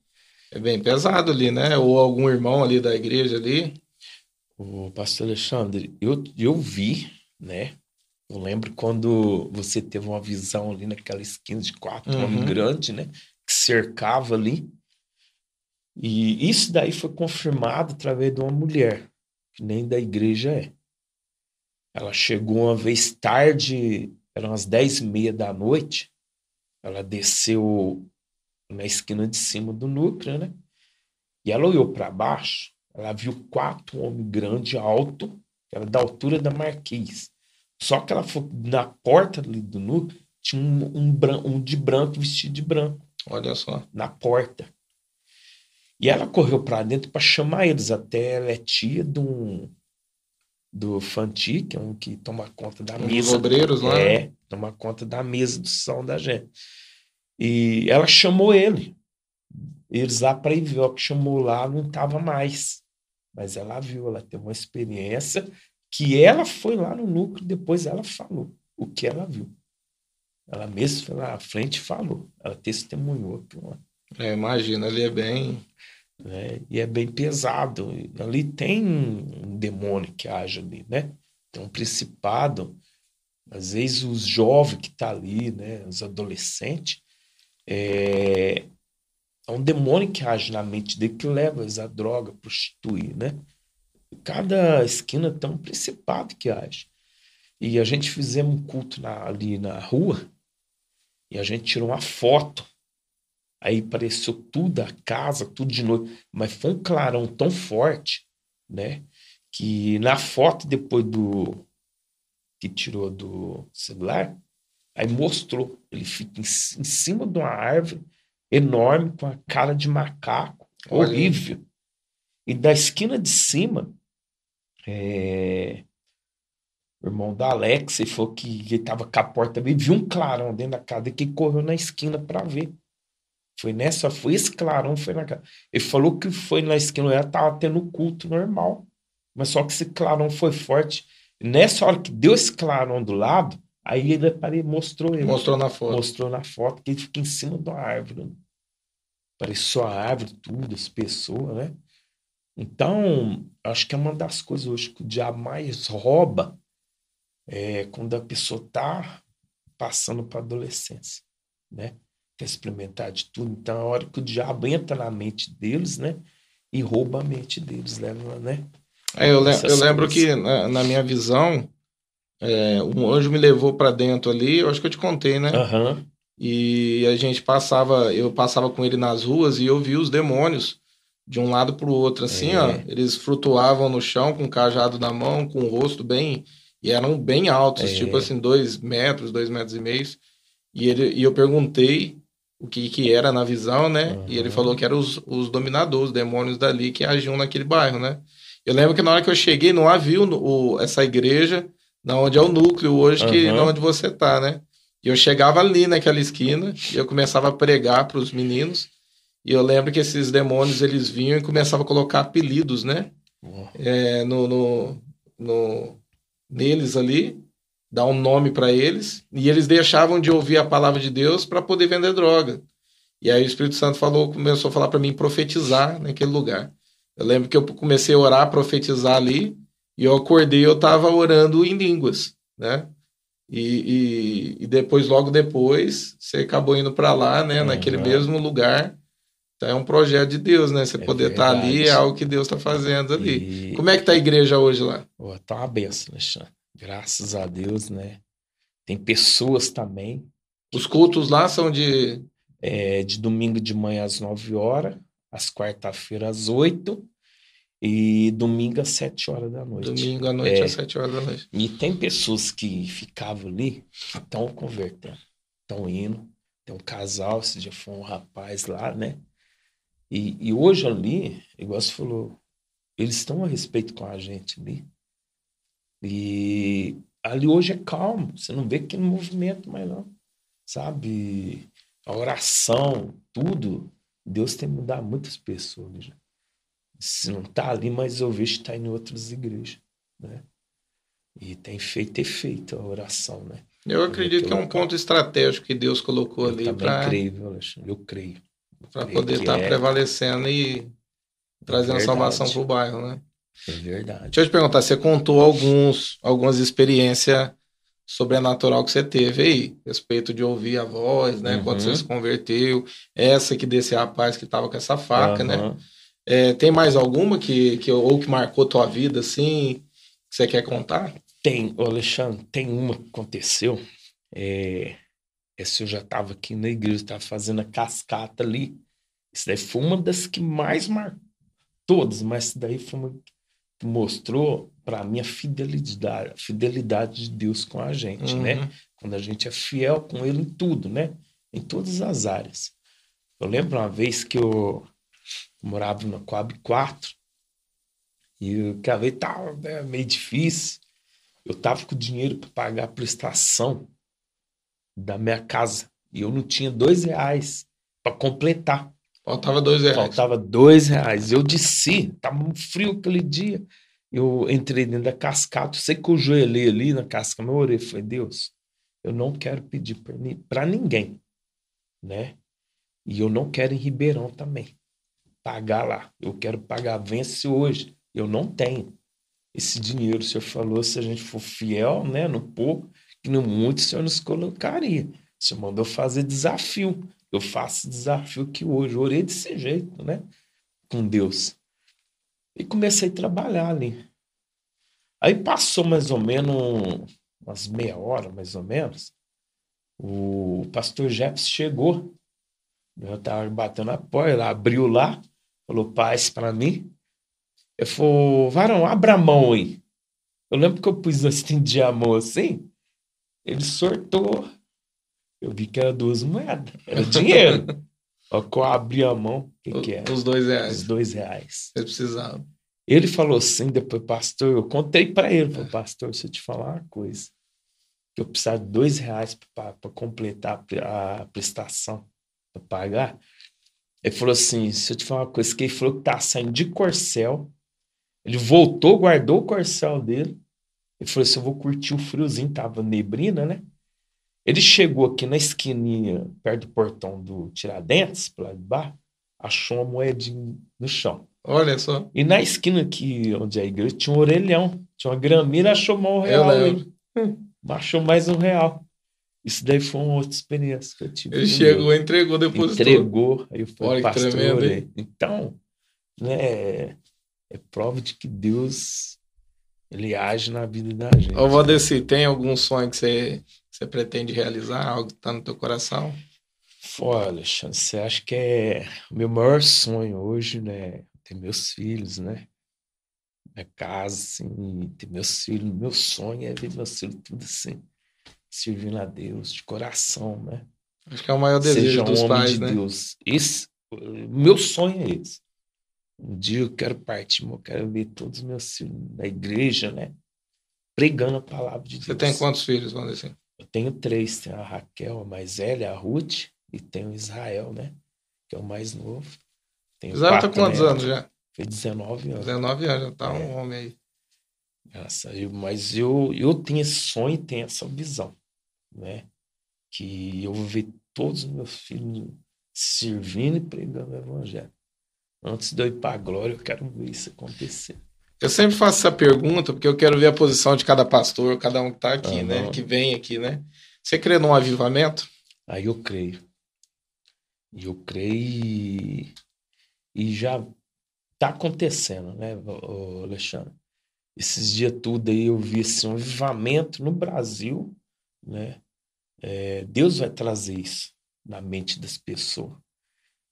é bem pesado ali, né? Ou algum irmão ali da igreja ali. O pastor Alexandre, eu, eu vi, né? Eu lembro quando você teve uma visão ali naquela esquina de quatro, uhum. homem grande, né? Que cercava ali. E isso daí foi confirmado através de uma mulher, que nem da igreja é. Ela chegou uma vez tarde, eram as dez e meia da noite. Ela desceu na esquina de cima do núcleo, né? E ela olhou para baixo, ela viu quatro homens grandes, alto, era da altura da marquise. Só que ela foi na porta ali do núcleo, tinha um, um, um de branco vestido de branco. Olha só. Na porta. E ela correu para dentro para chamar eles. Até ela é tia de um, do Fanti, que é um que toma conta da um mesa. obreiros lá. É, né? toma conta da mesa do som da gente. E ela chamou ele. Eles lá para ir ver, o que chamou lá não estava mais. Mas ela viu, ela teve uma experiência que ela foi lá no núcleo, depois ela falou o que ela viu. Ela mesma foi lá à frente e falou. Ela testemunhou. É, imagina, ali é bem né? E é bem pesado. Ali tem um demônio que age ali, né? Tem um principado. Às vezes os jovens que estão tá ali, né? Os adolescentes, é... é um demônio que age na mente dele que leva eles a droga, prostituir, né? Cada esquina tem um principado que age. E a gente fizemos um culto na, ali na rua e a gente tirou uma foto Aí apareceu tudo, a casa, tudo de noite. Mas foi um clarão tão forte, né? Que na foto depois do. que tirou do celular, aí mostrou. Ele fica em, em cima de uma árvore enorme, com a cara de macaco, Olha. horrível. E da esquina de cima, é, o irmão da Alex, falou que ele estava com a porta aberta, viu um clarão dentro da casa e que correu na esquina para ver. Foi nessa, foi esse clarão, foi na Ele falou que foi na esquina, ela tava tendo culto normal. Mas só que esse clarão foi forte. nessa hora que deu esse clarão do lado, aí ele apareceu, mostrou ele. Mostrou na foto. Mostrou na foto que ele fica em cima de uma árvore. Né? Parecia a árvore, tudo, as pessoas, né? Então, acho que é uma das coisas hoje que o diabo mais rouba é quando a pessoa tá passando para adolescência, né? quer experimentar de tudo. Então, a hora que o diabo entra na mente deles, né? E rouba a mente deles, leva, né? É, eu, le eu lembro que, na, na, minha visão, é, um anjo me levou para dentro ali, eu acho que eu te contei, né? Uhum. E a gente passava, eu passava com ele nas ruas e eu vi os demônios de um lado para o outro, assim, é. ó. Eles flutuavam no chão com o cajado na mão, com o rosto bem. E eram bem altos, é. tipo assim, dois metros, dois metros e meio. E, ele, e eu perguntei o que, que era na visão, né? Uhum. E ele falou que eram os, os dominadores, os demônios dali que agiam naquele bairro, né? Eu lembro que na hora que eu cheguei, não havia o, essa igreja, na onde é o núcleo hoje, uhum. que na onde você tá, né? E eu chegava ali naquela esquina e eu começava a pregar para os meninos. E eu lembro que esses demônios eles vinham e começavam a colocar apelidos, né? É, no, no, no, neles ali, dar um nome para eles. E eles deixavam de ouvir a palavra de Deus para poder vender droga. E aí o Espírito Santo falou, começou a falar para mim profetizar naquele lugar. Eu lembro que eu comecei a orar, profetizar ali, e eu acordei, eu estava orando em línguas, né? E, e, e, depois, logo depois, você acabou indo para lá, né? Uhum. Naquele mesmo lugar. Então é um projeto de Deus, né? Você é poder estar tá ali é algo que Deus está fazendo ali. E... Como é que tá a igreja hoje lá? Oh, tá uma benção, Alexandre. Graças a Deus, né? Tem pessoas também. Os cultos lá são de é, de domingo de manhã às 9 horas, às quarta-feira às 8 e domingo às 7 horas da noite. Domingo à noite é, às 7 horas da noite. E tem pessoas que ficavam ali que estão convertendo, estão indo. Tem um casal, esse dia foi um rapaz lá, né? E, e hoje ali, igual você falou, eles estão a respeito com a gente ali. E ali hoje é calmo, você não vê que no movimento mais não, sabe? a oração, tudo, Deus tem mudado muitas pessoas. Né? Se não está ali, mas eu vejo que está em outras igrejas. Né? E tem feito efeito a oração, né? Eu acredito que é um ponto estratégico que Deus colocou eu ali para. Creio, Alexandre, eu creio. Para poder estar tá é... prevalecendo e trazendo é salvação para o bairro, né? É verdade. Deixa eu te perguntar, você contou alguns, algumas experiências sobrenatural que você teve aí, respeito de ouvir a voz, né? Uhum. Quando você se converteu, essa que desse rapaz que tava com essa faca, né? uhum. né? É, tem mais alguma que, que ou que marcou tua vida, assim, que você quer contar? Tem, Alexandre, tem uma que aconteceu. É, essa eu já estava aqui na igreja, estava fazendo a cascata ali. Isso daí foi uma das que mais marcou. Todas, mas isso daí foi uma que mostrou para mim a fidelidade, a fidelidade de Deus com a gente, né? uhum. né? Quando a gente é fiel com Ele em tudo, né? Em todas as áreas. Eu lembro uma vez que eu morava na Coab 4 e o vez tava né, meio difícil. Eu tava com dinheiro para pagar a prestação da minha casa e eu não tinha dois reais para completar. Faltava dois reais. Faltava dois reais. Eu desci, tava frio aquele dia eu entrei dentro da cascata, sei que eu joelhei ali na casca, meu orei, foi Deus, eu não quero pedir para ninguém, né? E eu não quero em Ribeirão também, pagar lá. Eu quero pagar, vence hoje. Eu não tenho esse dinheiro. O senhor falou, se a gente for fiel, né, no pouco, que no muito o senhor nos colocaria. O senhor mandou fazer desafio. Eu faço desafio que hoje, eu orei desse jeito, né? Com Deus. E comecei a trabalhar ali. Aí passou mais ou menos umas meia hora, mais ou menos. O pastor Jefferson chegou. Eu estava batendo a porta, abriu lá, falou paz para mim. Ele falou, varão, abra a mão aí. Eu lembro que eu pus estendi a mão assim, ele sortou. Eu vi que era duas moedas, era dinheiro. Ó, que eu abri a mão, o que, que é? Os dois reais. Os dois reais. Você precisava. Ele falou assim, depois, pastor, eu contei para ele, falei, pastor, se eu te falar uma coisa, que eu precisava de dois reais para completar a prestação, para pagar. Ele falou assim, se eu te falar uma coisa, que ele falou que tá saindo de corcel, ele voltou, guardou o corcel dele, ele falou assim, eu vou curtir o friozinho, tava neblina, né? Ele chegou aqui na esquininha, perto do portão do Tiradentes, lá de baixo, achou uma moedinha no chão. Olha só. E na esquina aqui, onde é a igreja, tinha um orelhão. Tinha uma gramina, achou mais um real. Eu. Hum, achou mais um real. Isso daí foi uma outra experiência que eu tive. Ele chegou, meu. entregou, depois Entregou. Aí eu falei, Olha, pastor, tremendo, Então, né, é prova de que Deus, ele age na vida da gente. Ô, Valdeci, tem algum sonho que você você pretende realizar? Algo que está no teu coração? Olha, Alexandre, você acha que é o meu maior sonho hoje, né? Ter meus filhos, né? Minha casa, assim, ter meus filhos. Meu sonho é ver meus filhos tudo assim, servindo a Deus de coração, né? Acho que é o maior desejo Seja dos um pais, de né? Deus. Esse, meu sonho é esse. Um dia eu quero partir, eu quero ver todos os meus filhos na igreja, né? Pregando a palavra de Deus. Você tem quantos filhos, assim? Eu tenho três, tem a Raquel, a mais velha, a Ruth, e tem o Israel, né? Que é o mais novo. Tenho Israel tá quantos netos. anos já? Foi 19 anos. 19 anos, já tá é. um homem aí. Nossa, eu, mas eu, eu tenho esse sonho e tenho essa visão, né? Que eu vou ver todos os meus filhos servindo e pregando o evangelho. Antes de eu ir para a glória, eu quero ver isso acontecer. Eu sempre faço essa pergunta porque eu quero ver a posição de cada pastor, cada um que está aqui, ah, né? Não. Que vem aqui, né? Você crê num avivamento? Aí eu creio. Eu creio e, já está acontecendo, né, Alexandre? Esses dias tudo aí eu vi assim, um avivamento no Brasil, né? É, Deus vai trazer isso na mente das pessoas.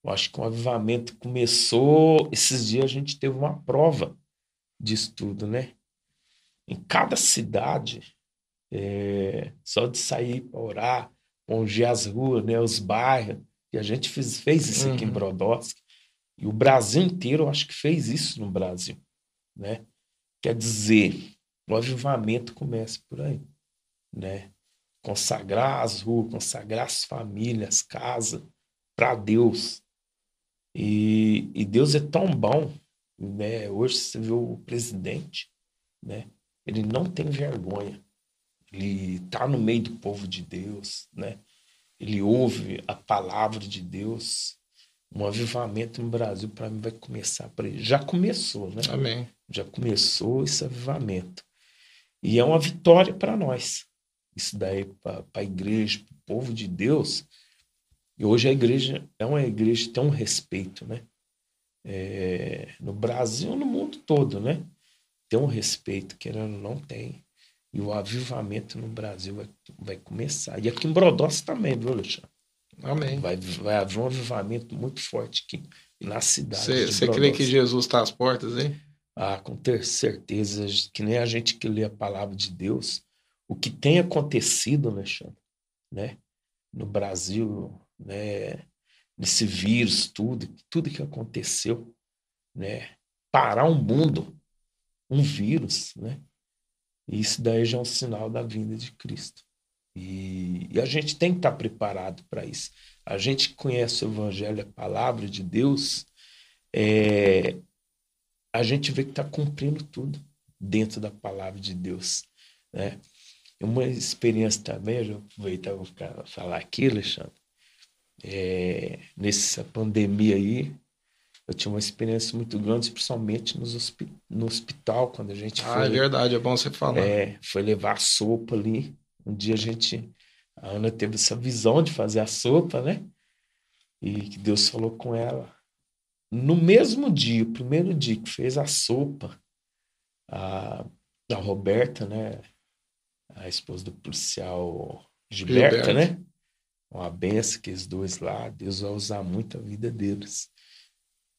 Eu acho que o avivamento começou. Esses dias a gente teve uma prova disso tudo, né? Em cada cidade, é, só de sair para orar, ungir as ruas, né, os bairros, e a gente fez, fez isso aqui uhum. em Brodowski. E o Brasil inteiro, eu acho que fez isso no Brasil, né? Quer dizer, o avivamento começa por aí, né? Consagrar as ruas, consagrar as famílias, casa para Deus. E, e Deus é tão bom né? Hoje você vê o presidente, né? Ele não tem vergonha. Ele está no meio do povo de Deus, né? Ele ouve a palavra de Deus. Um avivamento no Brasil para mim vai começar por ele. Já começou, né? Amém. Já começou esse avivamento. E é uma vitória para nós. Isso daí para a igreja, para o povo de Deus. E hoje a igreja é uma igreja que tem um respeito, né? é, no Brasil no mundo todo, né? Tem um respeito, querendo não tem. E o avivamento no Brasil vai, vai começar. E aqui em Brodós também, viu, Alexandre? Amém. Vai, vai haver um avivamento muito forte aqui na cidade. Você crê que Jesus está às portas, hein? Ah, com ter certeza, que nem a gente que lê a palavra de Deus, o que tem acontecido, Alexandre, né? No Brasil, né? desse vírus, tudo, tudo que aconteceu, né? Parar um mundo, um vírus, né? Isso daí já é um sinal da vinda de Cristo. E, e a gente tem que estar preparado para isso. A gente conhece o Evangelho, a palavra de Deus, é, a gente vê que está cumprindo tudo dentro da palavra de Deus. Né? Uma experiência também, eu vou aproveitar falar aqui, Alexandre, é, nessa pandemia aí, eu tinha uma experiência muito grande, principalmente nos hospi no hospital, quando a gente ah, foi. Ah, é verdade, é bom você falar. É, foi levar sopa ali. Um dia a gente. A Ana teve essa visão de fazer a sopa, né? E que Deus falou com ela. No mesmo dia, o primeiro dia que fez a sopa, a, a Roberta, né? A esposa do policial Gilberta, Gilberto. né? Uma benção que os dois lá, Deus vai usar muito a vida deles.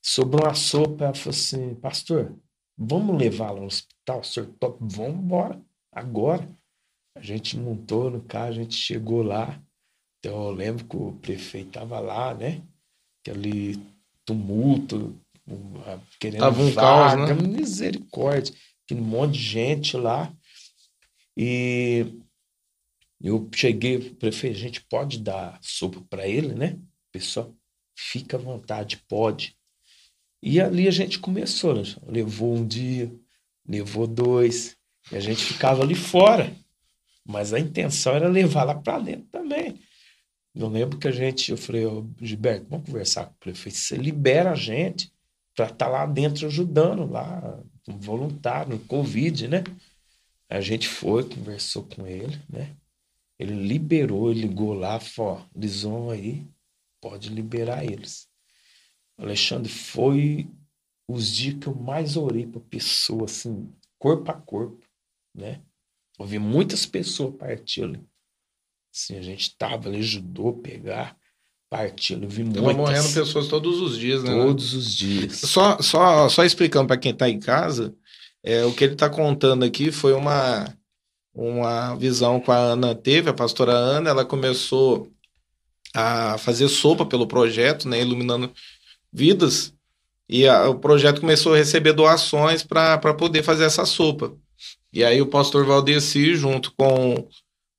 Sobrou uma sopa, ela falou assim, pastor, vamos levá-la no hospital? O senhor top, vamos embora, agora. A gente montou no carro, a gente chegou lá. Então eu lembro que o prefeito estava lá, né? Aquele tumulto, querendo tava um vaga, caos, né? misericórdia, aquele monte de gente lá. E eu cheguei, prefeito, a gente pode dar sopa para ele, né? Pessoal, fica à vontade, pode. E ali a gente começou, né? levou um dia, levou dois, e a gente ficava ali fora. Mas a intenção era levar lá para dentro também. Eu lembro que a gente, eu falei, oh, Gilberto, vamos conversar com o prefeito, você libera a gente para estar tá lá dentro ajudando, lá, voluntário, no Covid, né? A gente foi, conversou com ele, né? Ele liberou, ele ligou lá, falou, eles vão aí, pode liberar eles. Alexandre, foi os dias que eu mais orei para pessoa, assim, corpo a corpo, né? Ouvi muitas pessoas partir ali. Assim, a gente tava ali, ajudou a pegar, partiu. Eu vi muitas. Tava morrendo pessoas todos os dias, né? Todos os dias. Só, só, só explicando para quem está em casa, é, o que ele está contando aqui foi uma uma visão com a Ana teve, a pastora Ana, ela começou a fazer sopa pelo projeto, né, iluminando vidas, e a, o projeto começou a receber doações para poder fazer essa sopa. E aí o pastor Valdeci, junto com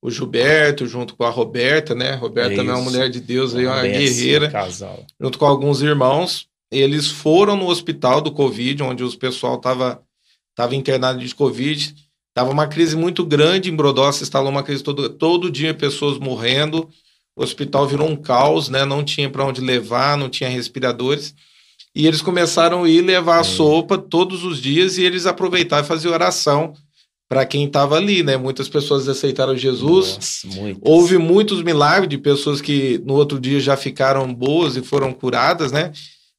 o Gilberto, junto com a Roberta, né? A Roberta também é uma mulher de Deus, aí, uma Benção, guerreira, Casal. junto com alguns irmãos. Eles foram no hospital do Covid, onde os pessoal estava tava internado de Covid. Tava uma crise muito grande em Brodowski, instalou uma crise todo, todo dia, pessoas morrendo. O hospital virou um caos, né? Não tinha para onde levar, não tinha respiradores. E eles começaram a ir levar a sopa todos os dias e eles aproveitaram e faziam oração para quem estava ali, né? Muitas pessoas aceitaram Jesus. Nossa. Houve muitos milagres de pessoas que no outro dia já ficaram boas e foram curadas, né?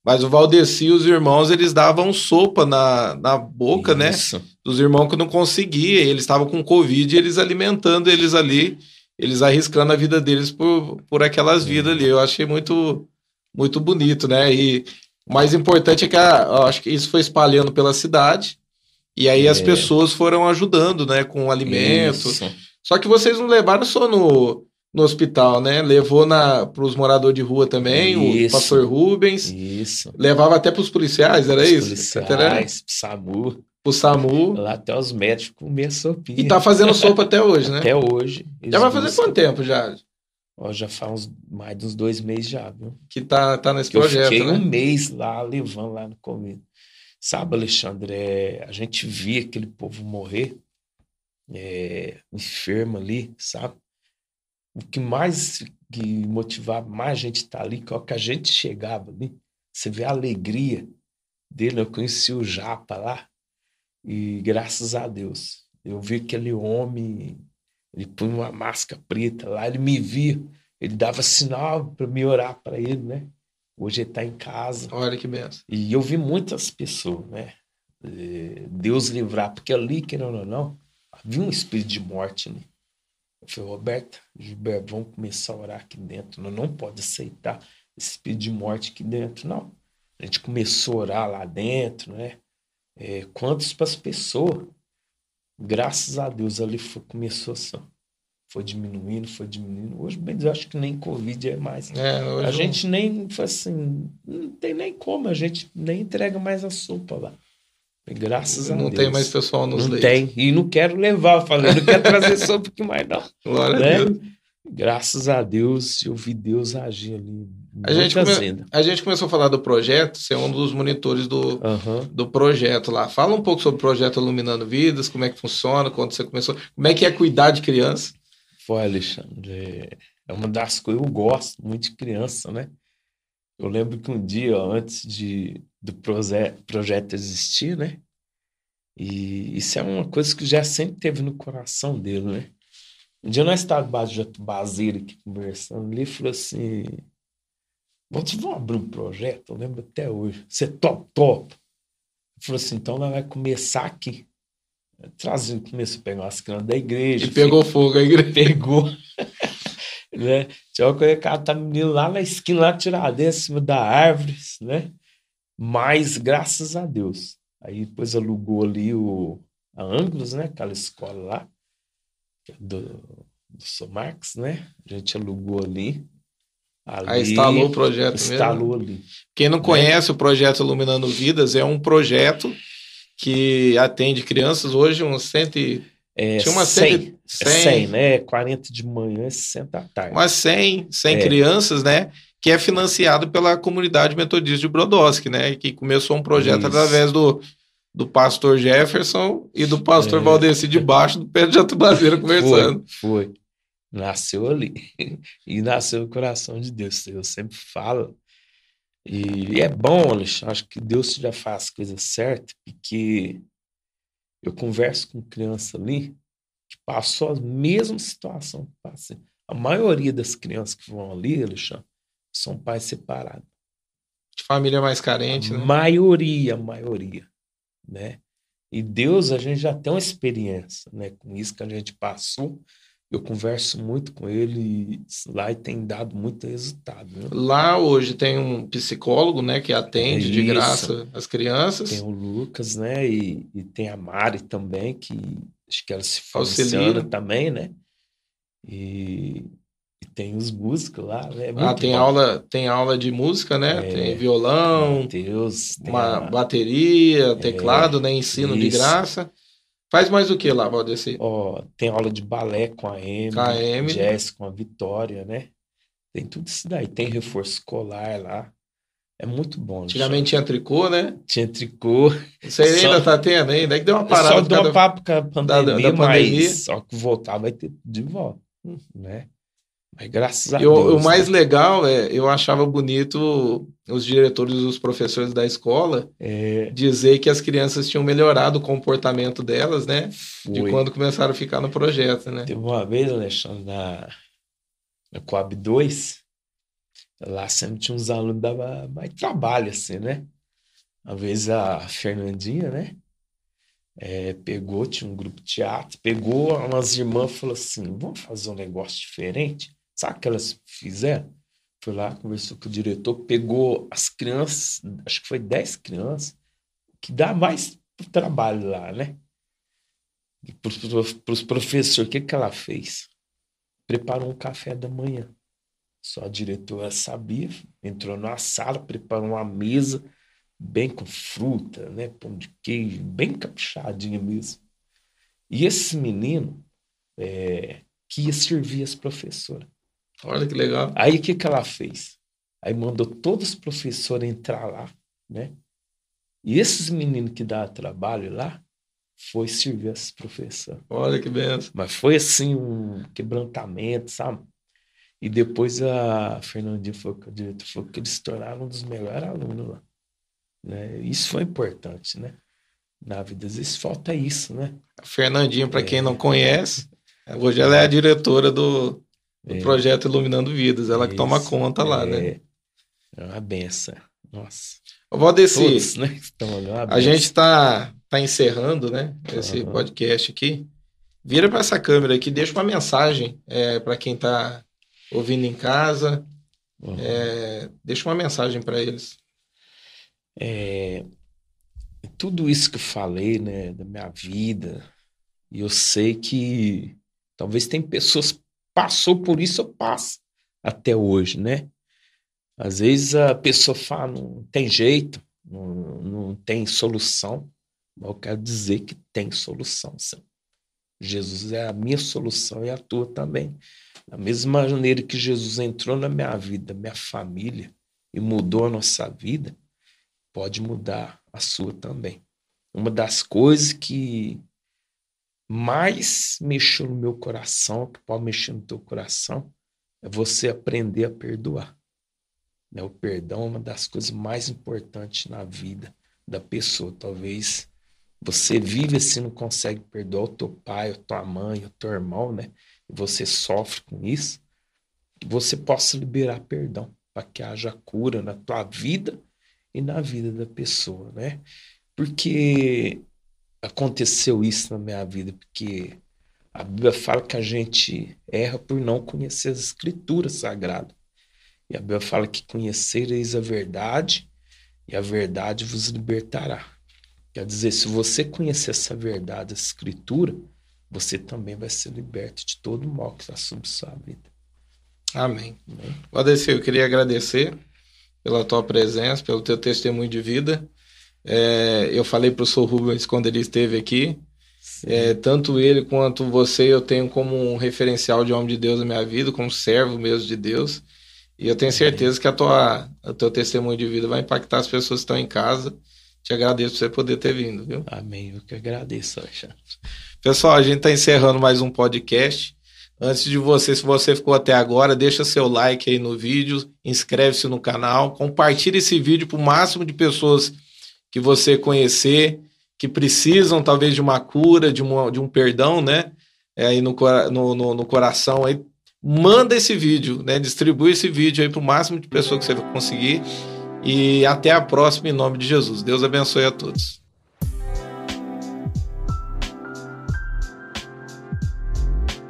Mas o Valdeci e os irmãos, eles davam sopa na, na boca, né? Isso. Dos irmãos que não conseguia. Eles estavam com Covid, eles alimentando eles ali, eles arriscando a vida deles por, por aquelas vidas ali. Eu achei muito, muito bonito, né? E o mais importante é que a- eu acho que isso foi espalhando pela cidade. E aí as É. pessoas foram ajudando, né? Com alimento. Isso. Só que vocês não levaram só no, no hospital, né? Levou para os moradores de rua também, o Isso. pastor Rubens. Isso. Levava até para os policiais, era Os isso? Policiais, SAMU, o SAMU. lá até os médicos comer sopinha. E tá fazendo sopa até hoje, né? Até hoje. Já vai fazer buscam. quanto tempo já Ó, já faz uns, mais de uns dois meses já, viu? que tá, tá nesse Que eu projeto, fiquei né? um mês lá, levando lá no Covid. Sabe, Alexandre, é, a gente via aquele povo morrer, é, enfermo ali, sabe? O que mais que motivava mais a gente estar ali, que a hora que a gente chegava ali, você vê a alegria dele. Eu conheci o Japa lá, e graças a Deus, eu vi aquele homem, ele punha uma máscara preta lá, ele me via, ele dava sinal para me orar para ele, né? Hoje ele está em casa. Olha que benção. E eu vi muitas pessoas, né? eh, Deus livrar, porque ali, querendo ou não, havia um espírito de morte ali. Eu falei, Roberta, Gilberto, vamos começar a orar aqui dentro. Não, não pode aceitar esse espírito de morte aqui dentro, não. A gente começou a orar lá dentro, né? É, quantos para as pessoas? Graças a Deus ali foi, começou assim. Foi diminuindo, foi diminuindo. Hoje, bem, eu acho que nem Covid é mais. É, A gente nem foi assim, não tem nem como, a gente nem entrega mais a sopa lá. Graças a não Deus. tem mais pessoal nos Não leitos. tem. E não quero levar, falei, não quero trazer sopa aqui mais, não. Glória a Né? Deus. Graças a Deus, eu vi Deus agir ali. A gente, come- a gente começou a falar do projeto, você é um dos monitores do, Aham. do projeto lá. Fala um pouco sobre o projeto Iluminando Vidas, como é que funciona, quando você começou, como é que é cuidar de criança. Foi, Alexandre. É uma das coisas eu gosto muito de criança, né? Eu lembro que um dia, antes de, do proje- projeto existir, né? E isso é uma coisa que já sempre teve no coração dele, né? Um dia nós estávamos debaixo de Atubazeira aqui conversando, ele falou assim: Vamos vamos abrir um projeto? Eu lembro até hoje. Você top, top. Ele falou assim: então nós vamos começar aqui. Trazendo, começou a pegar umas crianças da igreja. E pegou fogo a igreja. pegou. né? Tinha uma coisa que tá menino lá na esquina, lá tiradentes, em cima da árvore, né? Mas, graças a Deus. Aí depois alugou ali o, a Ângulos, né? Aquela escola lá, é do, do Marcos, né? A gente alugou ali. ali Aí instalou o projeto instalou mesmo. ali. Quem não conhece o projeto Iluminando Vidas, é um projeto que atende crianças hoje, uns 100, e- É tinha umas 100, 100, é 100, né? 40 de manhã e 60 à tarde. umas 100, 100 É. crianças, né? Que é financiado pela comunidade metodista de Brodowski, né? Que começou um projeto Isso. através do, do pastor Jefferson e do pastor É. Valdeci de baixo do pé de Atubazeira conversando. Foi, foi. Nasceu ali. E nasceu no coração de Deus. Eu sempre falo. E é bom, Alexandre. Acho que Deus já faz as coisas certas, porque eu converso com criança ali que passou a mesma situação que eu passei. A maioria das crianças que vão ali, Alexandre, são pais separados. De família mais carente, A né? maioria, maioria, né? E Deus, a gente já tem uma experiência, né? Com isso que a gente passou. Eu converso muito com ele lá e tem dado muito resultado, né? Lá hoje tem um psicólogo, né? Que atende de Isso. graça as crianças. Tem o Lucas, né? E, e tem a Mari também, que acho que ela se funciona também, né? E tem os músicos lá, né? É Ah, tem bom. aula, tem aula de música, né? É. Tem violão, Deus, tem uma a- bateria, teclado, né? Ensino de Isso. graça. Faz mais o que lá, Valdeci? Ó, tem aula de balé com a Emily, Com a jazz com a Vitória, né? Tem tudo isso daí. Tem reforço escolar lá. É muito bom. Antigamente tinha tricô, né? tinha tricô. Isso aí Só- ainda tá tendo ainda. É que deu uma Só parada. deu uma cada- papo com a pandemia, da pandemia. mas só que voltar vai ter de volta, né? Graças a E o, Deus. o mais né? legal é, eu achava bonito os diretores e os professores da escola É, dizer que as crianças tinham melhorado o comportamento delas, né? De foi. quando começaram a ficar no projeto, né? Teve uma vez, Alexandre, na, na Coab 2, lá sempre tinha uns alunos que dava mais trabalho, assim, né? Uma vez a Fernandinha, né? é, pegou, tinha um grupo de teatro, pegou umas irmãs e falou assim: vamos fazer um negócio diferente? Sabe o que elas fizeram? Foi lá, conversou com o diretor, pegou as crianças, acho que foi 10 crianças, que dá mais trabalho lá, né? Para os professores, o que, que ela fez? Preparou um café da manhã. Só a diretora sabia, entrou na sala, preparou uma mesa bem com fruta, né? Pão de queijo, bem caprichadinha mesmo. E esse menino é, que ia servir as professoras. Olha que legal. Aí o que, que ela fez? Aí mandou todos os professores entrar lá, né? E esses meninos que dá trabalho lá foi servir as professoras. Olha que benção. Mas foi assim um quebrantamento, sabe? E depois a Fernandinha foi a diretora, falou que eles se tornaram um dos melhores alunos lá. Né? Isso foi importante, né? Na vida, às vezes falta isso, né? A Fernandinha, para É. quem não conhece, hoje ela é a diretora do, do É. projeto Iluminando Vidas. Ela que toma conta lá, né? É, é uma benção. Nossa. Valdeci, Todos, né? uma a gente está tá encerrando, né? Esse Aham. podcast aqui. Vira para essa câmera aqui, deixa uma mensagem para quem está ouvindo em casa. Uhum. é, deixa uma mensagem para eles. É, tudo isso que eu falei, né, da minha vida, e eu sei que talvez tem pessoas passou por isso ou passa até hoje, né? Às vezes a pessoa fala, não tem jeito, não, não tem solução, mas eu quero dizer que tem solução, sim. Jesus é a minha solução e a tua também. Da mesma maneira que Jesus entrou na minha vida, minha família, e mudou a nossa vida, pode mudar a sua também. Uma das coisas que mais mexeu no meu coração, que pode mexer no teu coração, é você aprender a perdoar. Né? O perdão é uma das coisas mais importantes na vida da pessoa. Talvez você vive assim, não consegue perdoar o teu pai, a tua mãe, o teu irmão, né? E você sofre com isso. Que você possa liberar perdão para que haja cura na tua vida e na vida da pessoa, né? Porque aconteceu isso na minha vida, porque a Bíblia fala que a gente erra por não conhecer as escrituras sagradas. E a Bíblia fala que conhecereis a verdade e a verdade vos libertará. Quer dizer, se você conhecer essa verdade, essa escritura, você também vai ser liberto de todo o mal que está sobre sua vida. Amém. Né? Valdeci, eu queria agradecer pela tua presença, pelo teu testemunho de vida. É, eu falei para o Sr. Rubens quando ele esteve aqui, é, tanto ele quanto você eu tenho como um referencial de homem de Deus na minha vida, como servo mesmo de Deus. E eu tenho certeza que a tua, o teu testemunho de vida vai impactar as pessoas que estão em casa. Te agradeço por você poder ter vindo, viu? Amém. Eu que agradeço, Alexandre. Pessoal, a gente está encerrando mais um podcast. Antes de você, se você ficou até agora, deixa seu like aí no vídeo, inscreve-se no canal, compartilhe esse vídeo para o máximo de pessoas que você conhecer, que precisam talvez de uma cura, de, uma, de um perdão, né? É, aí no, no, no, no coração aí. Manda esse vídeo, né? Distribui esse vídeo aí para o máximo de pessoas que você conseguir. E até a próxima, em nome de Jesus. Deus abençoe a todos.